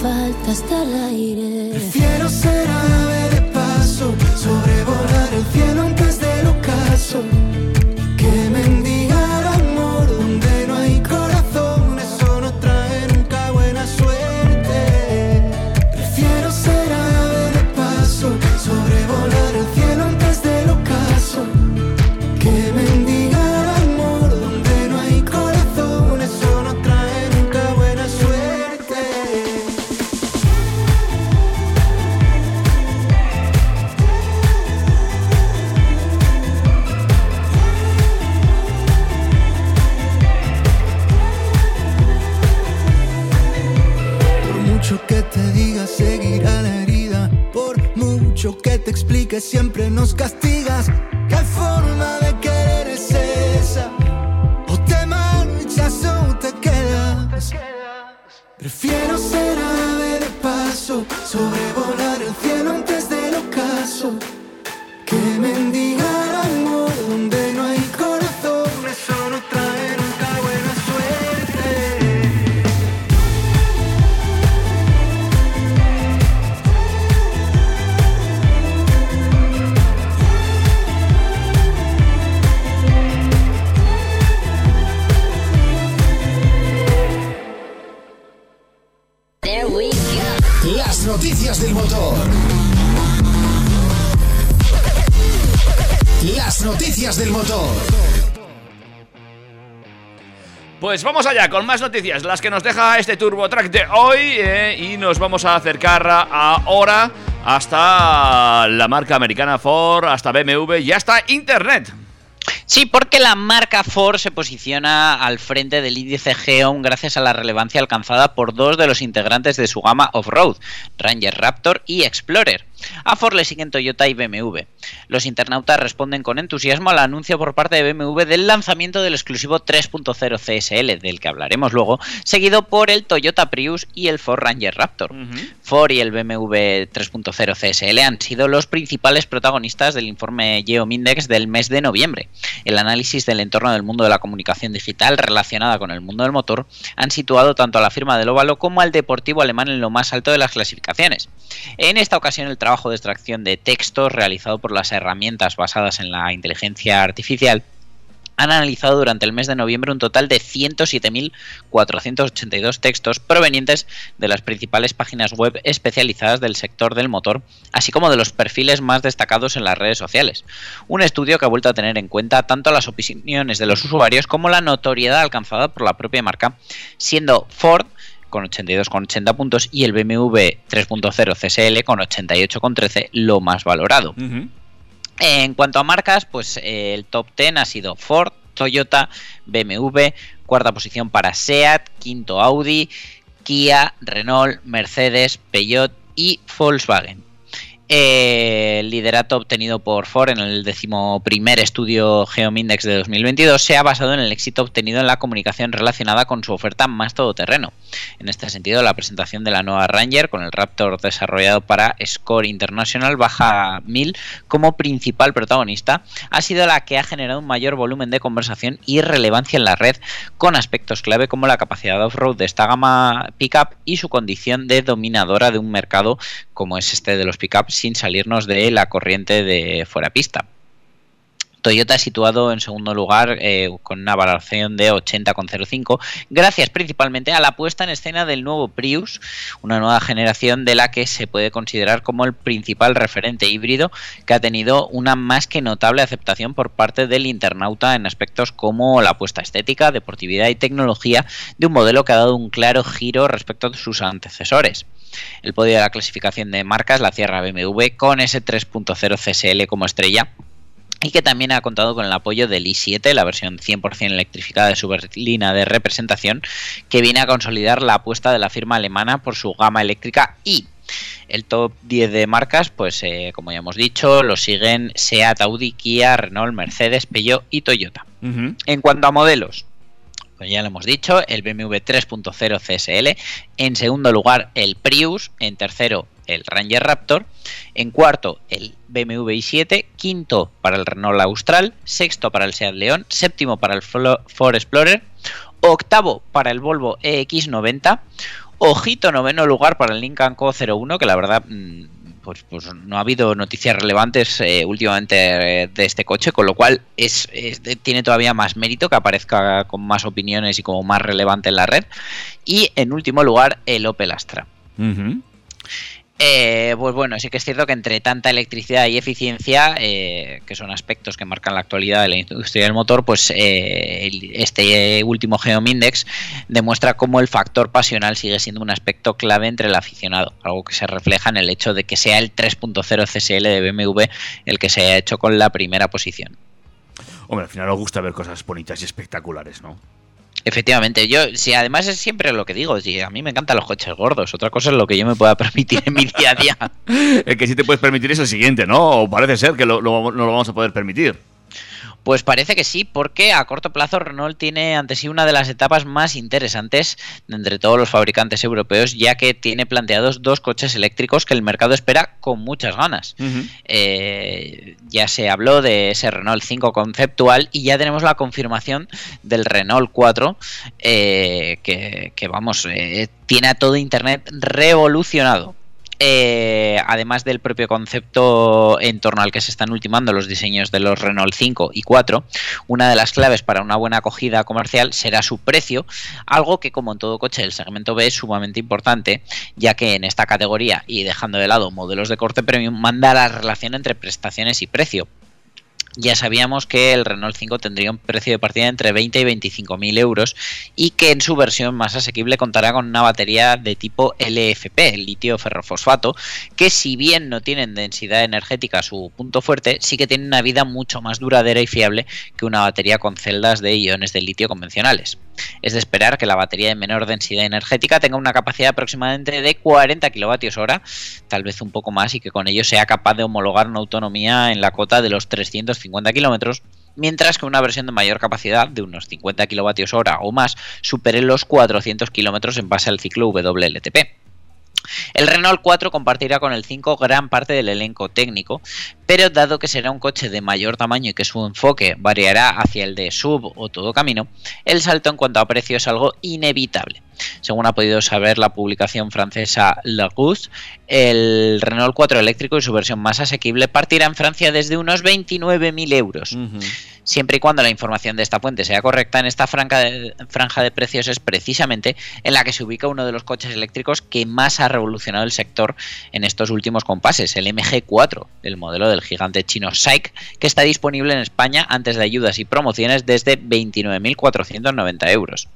falta hasta el aire. Más noticias, las que nos deja este Turbo Track de hoy eh, y nos vamos a acercar ahora hasta la marca americana Ford, hasta BMW y hasta Internet. Sí, porque la marca Ford se posiciona al frente del índice Geon gracias a la relevancia alcanzada por dos de los integrantes de su gama off-road, Ranger Raptor y Explorer. A Ford le siguen Toyota y BMW. Los internautas responden con entusiasmo al anuncio por parte de BMW del lanzamiento del exclusivo 3.0 CSL, del que hablaremos luego, seguido por el Toyota Prius y el Ford Ranger Raptor. Ford y el BMW 3.0 CSL han sido los principales protagonistas del informe Geomindex del mes de noviembre. El análisis del entorno del mundo de la comunicación digital relacionada con el mundo del motor han situado tanto a la firma del óvalo como al deportivo alemán en lo más alto de las clasificaciones. En esta ocasión el trabajo de extracción de textos realizado por las herramientas basadas en la inteligencia artificial han analizado durante el mes de noviembre un total de 107.482 textos provenientes de las principales páginas web especializadas del sector del motor, así como de los perfiles más destacados en las redes sociales. Un estudio que ha vuelto a tener en cuenta tanto las opiniones de los usuarios como la notoriedad alcanzada por la propia marca, siendo Ford con 82,80 puntos y el BMW 3.0 CSL con 88,13 lo más valorado. En cuanto a marcas, pues eh, el top 10 ha sido Ford, Toyota, BMW, cuarta posición para SEAT, quinto Audi, Kia, Renault, Mercedes, Peugeot y Volkswagen. El liderato obtenido por Ford en el decimoprimer estudio Geomindex de 2022 se ha basado en el éxito obtenido en la comunicación relacionada con su oferta más todoterreno. En este sentido, la presentación de la nueva Ranger con el Raptor desarrollado para Score International Baja 1000 como principal protagonista ha sido la que ha generado un mayor volumen de conversación y relevancia en la red con aspectos clave como la capacidad off-road de esta gama pickup y su condición de dominadora de un mercado como es este de los pickups sin salirnos de la corriente de fuera pista. Toyota situado en segundo lugar eh, con una valoración de 80,05, gracias principalmente a la puesta en escena del nuevo Prius, una nueva generación de la que se puede considerar como el principal referente híbrido que ha tenido una más que notable aceptación por parte del internauta en aspectos como la apuesta estética, deportividad y tecnología de un modelo que ha dado un claro giro respecto a sus antecesores. El podio de la clasificación de marcas la cierra BMW con ese 3.0 CSL como estrella y que también ha contado con el apoyo del i7, la versión 100% electrificada de su berlina de representación, que viene a consolidar la apuesta de la firma alemana por su gama eléctrica y el top 10 de marcas, pues eh, como ya hemos dicho, lo siguen Seat, Audi, Kia, Renault, Mercedes, Peugeot y Toyota. En cuanto a modelos, pues ya lo hemos dicho, el BMW 3.0 CSL, en segundo lugar el Prius, en tercero el Ranger Raptor, en cuarto el BMW i7, quinto para el Renault Austral, sexto para el Seat León, séptimo para el Ford Explorer, octavo para el Volvo EX90, ojito noveno lugar para el Lincoln Co 01, que la verdad mm, pues, pues, no ha habido noticias relevantes eh, últimamente eh, de este coche, con lo cual es, tiene todavía más mérito que aparezca con más opiniones y como más relevante en la red. Y en último lugar, el Opel Astra. Eh, pues bueno, sí que es cierto que entre tanta electricidad y eficiencia, eh, que son aspectos que marcan la actualidad de la industria del motor, pues eh, este último Geomindex demuestra cómo el factor pasional sigue siendo un aspecto clave entre el aficionado, algo que se refleja en el hecho de que sea el 3.0 CSL de BMW el que se haya hecho con la primera posición. Hombre, al final nos gusta ver cosas bonitas y espectaculares, ¿no? Efectivamente, yo, si además es siempre lo que digo, si a mí me encantan los coches gordos, otra cosa es lo que yo me pueda permitir en mi día a día. el que sí te puedes permitir es el siguiente, ¿no? O parece ser que no lo vamos a poder permitir. Pues parece que sí, porque a corto plazo Renault tiene ante sí una de las etapas más interesantes de entre todos los fabricantes europeos, ya que tiene planteados dos coches eléctricos que el mercado espera con muchas ganas. Eh, ya se habló de ese Renault 5 conceptual y ya tenemos la confirmación del Renault 4, eh, que, vamos, eh, tiene a todo Internet revolucionado. Eh, además del propio concepto en torno al que se están ultimando los diseños de los Renault 5 y 4, una de las claves para una buena acogida comercial será su precio, algo que como en todo coche del segmento B es sumamente importante, ya que en esta categoría y dejando de lado modelos de corte premium manda la relación entre prestaciones y precio ya sabíamos que el Renault 5 tendría un precio de partida entre 20 y 25 mil euros y que en su versión más asequible contará con una batería de tipo LFP, litio ferrofosfato, que si bien no tienen densidad energética su punto fuerte, sí que tienen una vida mucho más duradera y fiable que una batería con celdas de iones de litio convencionales. Es de esperar que la batería de menor densidad energética tenga una capacidad aproximadamente de 40 kWh, tal vez un poco más, y que con ello sea capaz de homologar una autonomía en la cota de los 350 km, mientras que una versión de mayor capacidad, de unos 50 kWh o más, supere los 400 km en base al ciclo WLTP. El Renault 4 compartirá con el 5 gran parte del elenco técnico, pero dado que será un coche de mayor tamaño y que su enfoque variará hacia el de sub o todo camino, el salto en cuanto a precio es algo inevitable. Según ha podido saber la publicación francesa La el Renault 4 eléctrico y su versión más asequible partirá en Francia desde unos 29.000 euros. Siempre y cuando la información de esta fuente sea correcta, en esta franja de, franja de precios es precisamente en la que se ubica uno de los coches eléctricos que más ha revolucionado el sector en estos últimos compases, el MG4, el modelo del gigante chino SAIC, que está disponible en España antes de ayudas y promociones desde 29.490 euros.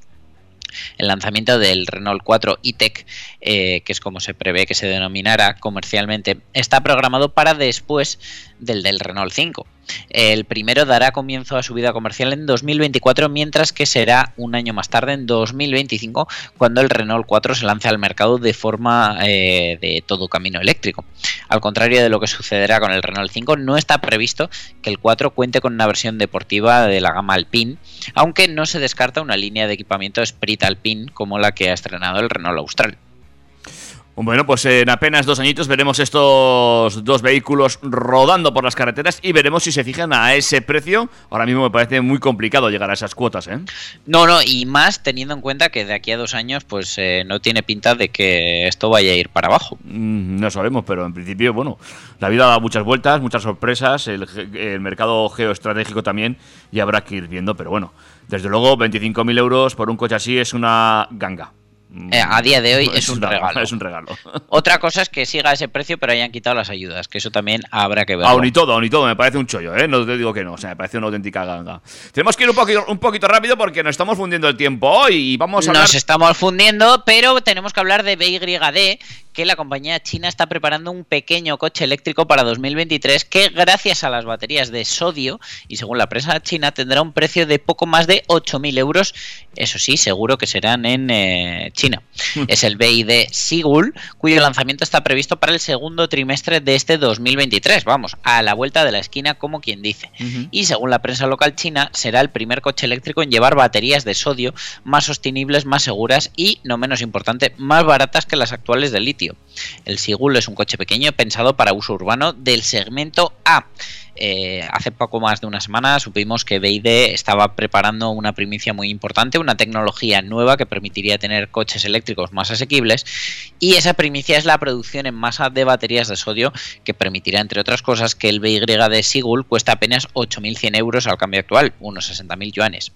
El lanzamiento del Renault 4 e-Tech, eh, que es como se prevé que se denominará comercialmente, está programado para después del del Renault 5. El primero dará comienzo a su vida comercial en 2024, mientras que será un año más tarde, en 2025, cuando el Renault 4 se lance al mercado de forma eh, de todo camino eléctrico. Al contrario de lo que sucederá con el Renault 5, no está previsto que el 4 cuente con una versión deportiva de la gama Alpine, aunque no se descarta una línea de equipamiento Sprint Alpine como la que ha estrenado el Renault Austral. Bueno, pues en apenas dos añitos veremos estos dos vehículos rodando por las carreteras y veremos si se fijan a ese precio. Ahora mismo me parece muy complicado llegar a esas cuotas, ¿eh? No, no, y más teniendo en cuenta que de aquí a dos años, pues eh, no tiene pinta de que esto vaya a ir para abajo. Mm, no sabemos, pero en principio, bueno, la vida da muchas vueltas, muchas sorpresas, el, el mercado geoestratégico también, y habrá que ir viendo, pero bueno, desde luego 25.000 euros por un coche así es una ganga. Eh, a día de hoy es, un regalo. Es un regalo. Otra cosa es que siga ese precio, pero hayan quitado las ayudas, que eso también habrá que ver. Aún y todo, aún y todo, me parece un chollo, ¿eh? No te digo que no, o sea, me parece una auténtica ganga. Tenemos que ir un poquito, un poquito rápido porque nos estamos fundiendo el tiempo hoy y vamos a hablar... Nos estamos fundiendo, pero tenemos que hablar de BYD, que la compañía china está preparando un pequeño coche eléctrico para 2023 que gracias a las baterías de sodio y según la prensa china tendrá un precio de poco más de 8.000 euros. Eso sí, seguro que serán en eh, China. es el BYD Sigul, cuyo lanzamiento está previsto para el segundo trimestre de este 2023. Vamos, a la vuelta de la esquina como quien dice. Y según la prensa local china, será el primer coche eléctrico en llevar baterías de sodio más sostenibles, más seguras y, no menos importante, más baratas que las actuales de litio. El Sigul es un coche pequeño pensado para uso urbano del segmento A. Eh, hace poco más de una semana supimos que BYD estaba preparando una primicia muy importante, una tecnología nueva que permitiría tener coches eléctricos más asequibles y esa primicia es la producción en masa de baterías de sodio que permitirá entre otras cosas que el BYD Sigul cuesta apenas 8.100 euros al cambio actual, unos 60.000 yuanes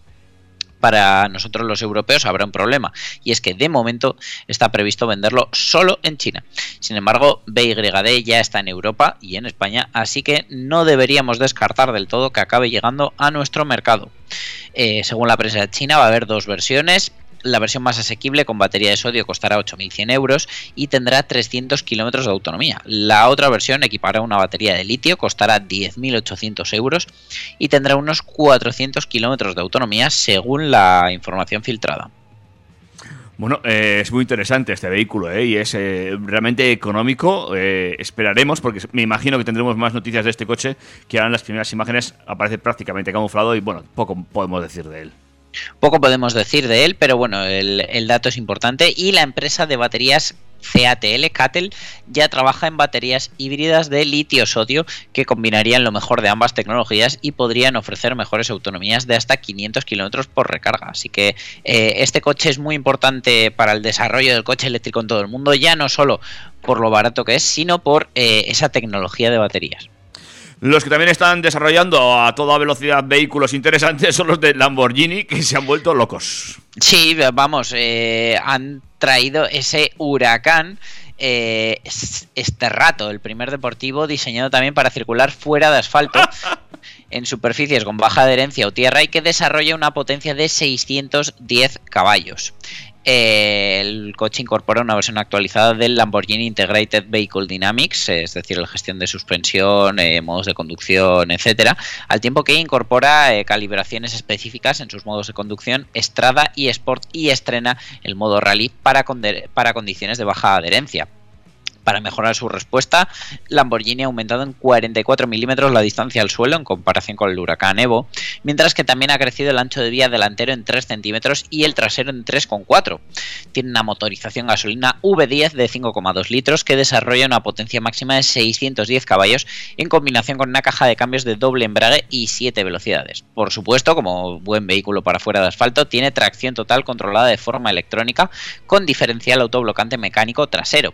para nosotros los europeos habrá un problema y es que de momento está previsto venderlo solo en China. Sin embargo, BYD ya está en Europa y en España, así que no deberíamos descartar del todo que acabe llegando a nuestro mercado. Eh, según la prensa china va a haber dos versiones. La versión más asequible con batería de sodio costará 8.100 euros y tendrá 300 kilómetros de autonomía. La otra versión equipará una batería de litio, costará 10.800 euros y tendrá unos 400 kilómetros de autonomía según la información filtrada. Bueno, eh, es muy interesante este vehículo ¿eh? y es eh, realmente económico. eh, esperaremos, porque me imagino que tendremos más noticias de este coche que ahora en las primeras imágenes aparece prácticamente camuflado y bueno, poco podemos decir de él. Poco podemos decir de él, pero bueno, el, dato es importante y la empresa de baterías CATL, Catel, ya trabaja en baterías híbridas de litio-sodio que combinarían lo mejor de ambas tecnologías y podrían ofrecer mejores autonomías de hasta 500 kilómetros por recarga. Así que eh, este coche es muy importante para el desarrollo del coche eléctrico en todo el mundo, ya no solo por lo barato que es, sino por eh, esa tecnología de baterías. Los que también están desarrollando a toda velocidad vehículos interesantes son los de Lamborghini, que se han vuelto locos. Sí, vamos, eh, han traído ese huracán. eh, es- este rato, el primer deportivo diseñado también para circular fuera de asfalto en superficies con baja adherencia o tierra y que desarrolla una potencia de 610 caballos. Eh, el coche incorpora una versión actualizada del Lamborghini Integrated Vehicle Dynamics, es decir, la gestión de suspensión, eh, modos de conducción, etcétera, al tiempo que incorpora eh, calibraciones específicas en sus modos de conducción, Strada y Sport y estrena el modo Rally para condiciones de baja adherencia. Para mejorar su respuesta, Lamborghini ha aumentado en 44 milímetros la distancia al suelo en comparación con el Huracán Evo, mientras que también ha crecido el ancho de vía delantero en 3 centímetros y el trasero en 3,4. Tiene una motorización gasolina V10 de 5,2 litros que desarrolla una potencia máxima de 610 caballos en combinación con una caja de cambios de doble embrague y 7 velocidades. Por supuesto, como buen vehículo para fuera de asfalto, tiene tracción total controlada de forma electrónica con diferencial autoblocante mecánico trasero.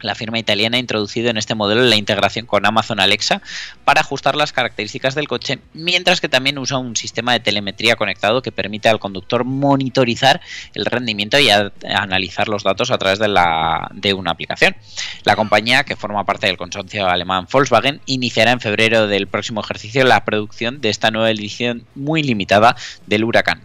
La firma italiana ha introducido en este modelo la integración con Amazon Alexa para ajustar las características del coche, mientras que también usa un sistema de telemetría conectado que permite al conductor monitorizar el rendimiento y analizar los datos a través de una aplicación. La compañía, que forma parte del consorcio alemán Volkswagen, iniciará en febrero del próximo ejercicio la producción de esta nueva edición muy limitada del Huracán.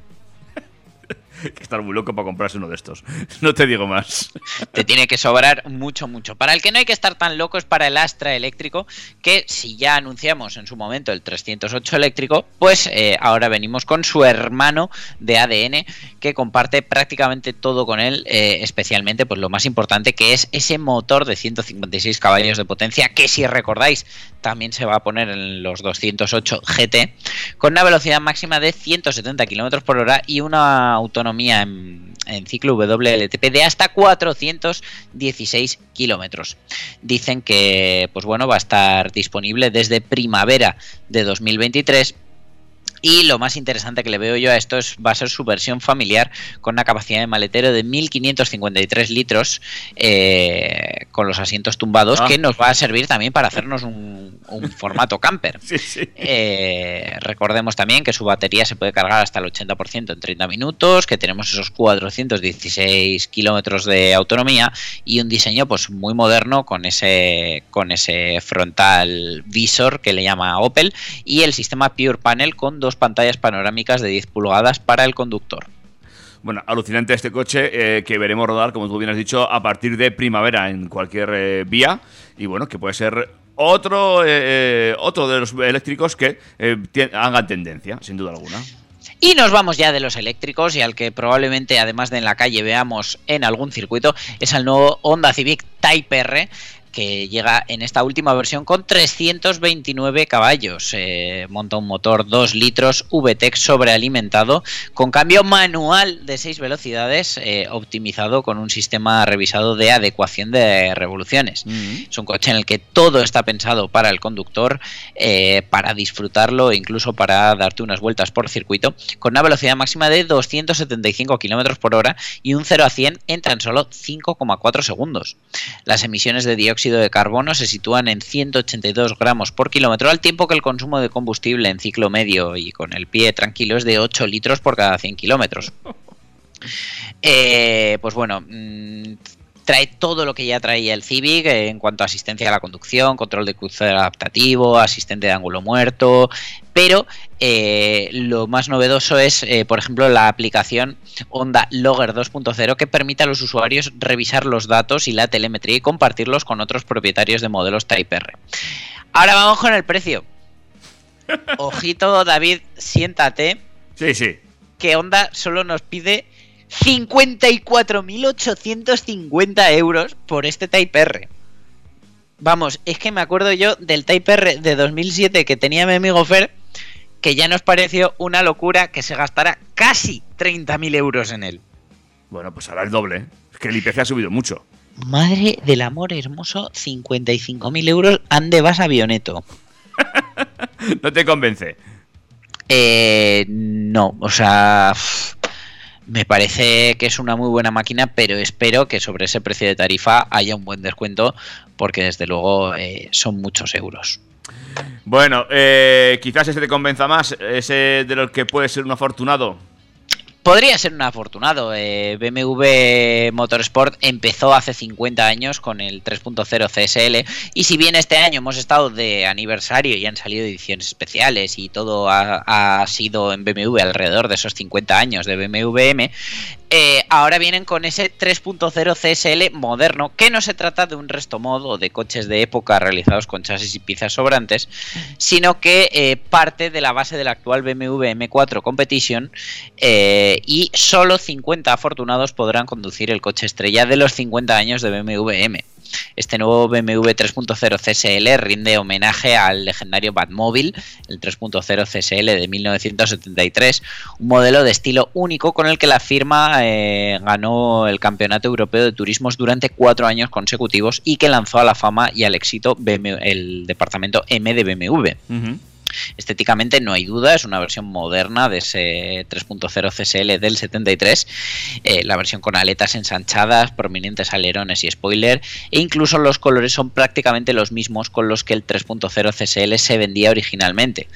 que estar muy loco para comprarse uno de estos. No te digo más. Te tiene que sobrar mucho, mucho. Para el que no hay que estar tan loco es para el Astra eléctrico, que si ya anunciamos en su momento el 308 eléctrico, pues eh, ahora venimos con su hermano de ADN, que comparte prácticamente todo con él, eh, especialmente pues lo más importante que es ese motor de 156 caballos de potencia, que si recordáis también se va a poner en los 208 GT, con una velocidad máxima de 170 km por hora y una autonomía en, ciclo WLTP de hasta 416 kilómetros. Dicen que pues bueno, va a estar disponible desde primavera de 2023 y lo más interesante que le veo yo a esto es, va a ser su versión familiar con una capacidad de maletero de 1553 litros eh, con los asientos tumbados Ah. que nos va a servir también para hacernos un, un formato camper. Sí, sí. Eh, recordemos también que su batería se puede cargar hasta el 80% en 30 minutos, que tenemos esos 416 kilómetros de autonomía y un diseño pues muy moderno con ese con ese frontal visor que le llama Opel y el sistema Pure Panel con dos pantallas panorámicas de 10 pulgadas para el conductor. Bueno, alucinante este coche eh, que veremos rodar, como tú bien has dicho, a partir de primavera en cualquier eh, vía. Y bueno, que puede ser otro, eh, otro de los eléctricos que hagan tendencia, sin duda alguna. Y nos vamos ya de los eléctricos y al que probablemente además de en la calle veamos en algún circuito es al nuevo Honda Civic Type R que llega en esta última versión con 329 caballos. Eh, monta un motor 2 litros VTEC sobrealimentado con cambio manual de 6 velocidades eh, optimizado con un sistema revisado de adecuación de revoluciones. Es un coche en el que todo está pensado para el conductor, eh, para disfrutarlo e incluso para darte unas vueltas por circuito, con una velocidad máxima de 275 km por hora y un 0 a 100 en tan solo 5,4 segundos. Las emisiones de dióxido de carbono se sitúan en 182 gramos por kilómetro, al tiempo que el consumo de combustible en ciclo medio y con el pie tranquilo es de 8 litros por cada 100 kilómetros. Eh, pues bueno, mm, trae todo lo que ya traía el Civic en cuanto a asistencia a la conducción, control de crucero adaptativo, asistente de ángulo muerto, pero eh, lo más novedoso es, eh, por ejemplo, la aplicación Honda Logger 2.0 que permite a los usuarios revisar los datos y la telemetría y compartirlos con otros propietarios de modelos Type R. Ahora vamos con el precio. Ojito, David, siéntate Sí, sí. que Honda solo nos pide 54.850 euros por este Type R. Vamos, es que me acuerdo yo del Type R de 2007 que tenía mi amigo Fer, que ya nos pareció una locura que se gastara casi 30.000 euros en él. Bueno, pues ahora el doble. ¿eh? Es que el IPC ha subido mucho. Madre del amor hermoso, 55.000 euros, ande vas avioneto. No te convence. Eh, no, o sea, me parece que es una muy buena máquina, pero espero que sobre ese precio de tarifa haya un buen descuento, porque desde luego eh, son muchos euros. Bueno, eh, quizás ese te convenza más, ese de los que puede ser un afortunado. Podría ser un afortunado. eh, BMW Motorsport empezó hace 50 años con el 3.0 CSL y si bien este año hemos estado de aniversario y han salido ediciones especiales y todo ha, ha sido en BMW alrededor de esos 50 años de BMW M, eh, ahora vienen con ese 3.0 CSL moderno, que no se trata de un resto modo de coches de época realizados con chasis y piezas sobrantes, sino que eh, parte de la base del actual BMW M4 Competition eh, y solo 50 afortunados podrán conducir el coche estrella de los 50 años de BMW M. Este nuevo BMW 3.0 CSL rinde homenaje al legendario Batmobile, el 3.0 CSL de 1973, un modelo de estilo único con el que la firma eh, ganó el Campeonato Europeo de Turismos durante cuatro años consecutivos y que lanzó a la fama y al éxito el departamento M de BMW. Estéticamente no hay duda, es una versión moderna de ese 3.0 CSL del 73, eh, la versión con aletas ensanchadas, prominentes alerones y spoiler, e incluso los colores son prácticamente los mismos con los que el 3.0 CSL se vendía originalmente.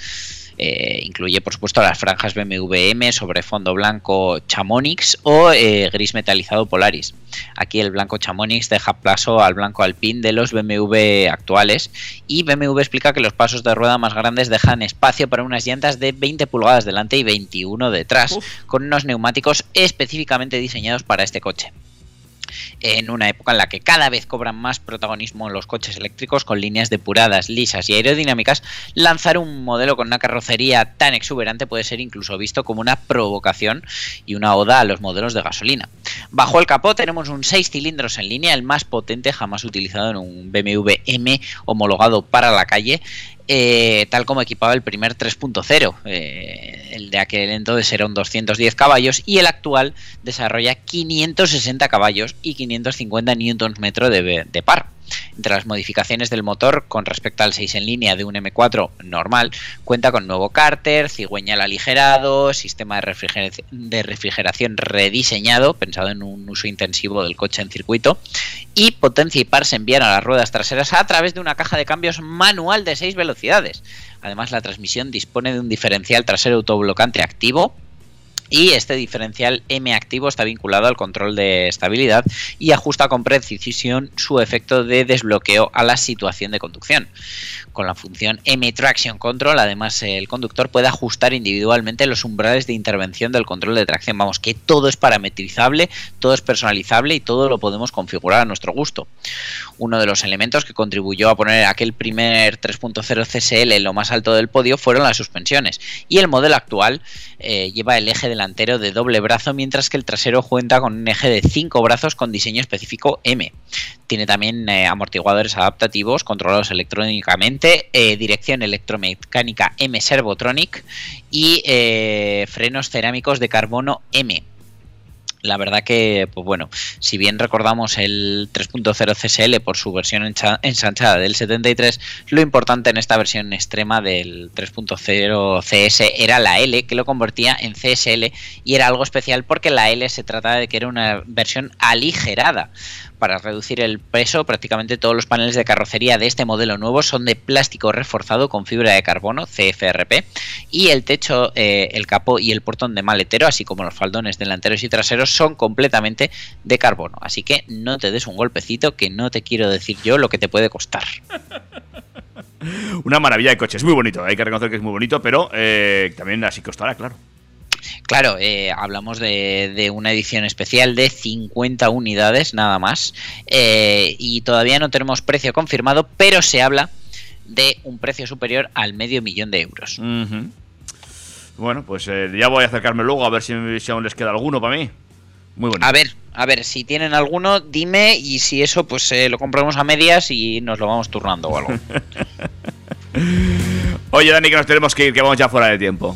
Eh, incluye, por supuesto, las franjas BMW M sobre fondo blanco Chamonix o eh, gris metalizado Polaris. Aquí el blanco Chamonix deja paso al blanco Alpine de los BMW actuales y BMW explica que los pasos de rueda más grandes dejan espacio para unas llantas de 20 pulgadas delante y 21 detrás, con unos neumáticos específicamente diseñados para este coche en una época en la que cada vez cobran más protagonismo los coches eléctricos con líneas depuradas, lisas y aerodinámicas, lanzar un modelo con una carrocería tan exuberante puede ser incluso visto como una provocación y una oda a los modelos de gasolina. Bajo el capó tenemos un 6 cilindros en línea, el más potente jamás utilizado en un BMW M homologado para la calle, eh, tal como equipaba el primer 3.0. Eh, el de aquel entonces era un 210 caballos y el actual desarrolla 560 caballos y 550 Nm de, de par. Entre las modificaciones del motor con respecto al 6 en línea de un M4 normal, cuenta con nuevo cárter, cigüeñal aligerado, sistema de refrigeración, rediseñado, pensado en un uso intensivo del coche en circuito, y potencia y par se envían a las ruedas traseras a través de una caja de cambios manual de 6 velocidades. Además, la transmisión dispone de un diferencial trasero autoblocante activo y este diferencial M activo está vinculado al control de estabilidad y ajusta con precisión su efecto de desbloqueo a la situación de conducción. Con la función M Traction Control, además el conductor puede ajustar individualmente los umbrales de intervención del control de tracción. Vamos, que todo es parametrizable, todo es personalizable y todo lo podemos configurar a nuestro gusto. Uno de los elementos que contribuyó a poner aquel primer 3.0 CSL en lo más alto del podio fueron las suspensiones y el modelo actual eh, lleva el eje delantero de doble brazo mientras que el trasero cuenta con un eje de 5 brazos con diseño específico M. Tiene también eh, amortiguadores adaptativos controlados electrónicamente, eh, dirección electromecánica M Servotronic y frenos cerámicos de carbono M. La verdad que, pues bueno, si bien recordamos el 3.0 CSL por su versión ensanchada del 73, lo importante en esta versión extrema del 3.0 CS era la L, que lo convertía en CSL y era algo especial porque la L se trataba de que era una versión aligerada para reducir el peso, prácticamente todos los paneles de carrocería de este modelo nuevo son de plástico reforzado con fibra de carbono, CFRP, y el techo, eh, el capó y el portón de maletero, así como los faldones delanteros y traseros, son completamente de carbono. Así que no te des un golpecito que no te quiero decir yo lo que te puede costar. Una maravilla de coche, es muy bonito, hay que reconocer que es muy bonito, pero eh, también así costará, claro. Claro, eh, hablamos de, una edición especial de 50 unidades nada más eh, y todavía no tenemos precio confirmado, pero se habla de un precio superior al medio millón de euros. Bueno, pues eh, ya voy a acercarme luego a ver si, aún les queda alguno para mí. Muy bueno. A ver, a ver, si tienen alguno, dime y si eso, pues lo compramos a medias y nos lo vamos turnando o algo. Oye, Dani, que nos tenemos que ir, que vamos ya fuera de tiempo.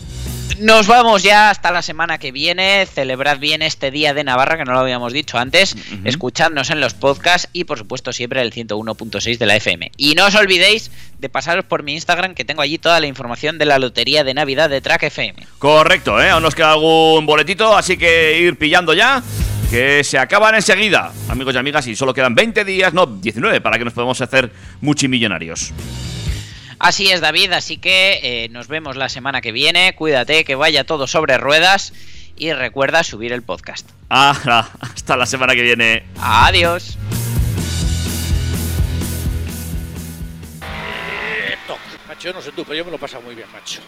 Nos vamos ya hasta la semana que viene. Celebrad bien este día de Navarra, que no lo habíamos dicho antes. Escuchadnos en los podcasts y, por supuesto, siempre el 101.6 de la FM. Y no os olvidéis de pasaros por mi Instagram, que tengo allí toda la información de la lotería de Navidad de Track FM. Correcto, ¿eh? Aún nos queda algún boletito, así que ir pillando ya. Que se acaban enseguida, amigos y amigas, y solo quedan 20 días, no, 19, para que nos podamos hacer multimillonarios. Así es, David, así que eh, nos vemos la semana que viene. Cuídate, que vaya todo sobre ruedas y recuerda subir el podcast. Hasta la semana que viene. Adiós. Macho, no sé tú, pero yo me lo paso muy bien, macho.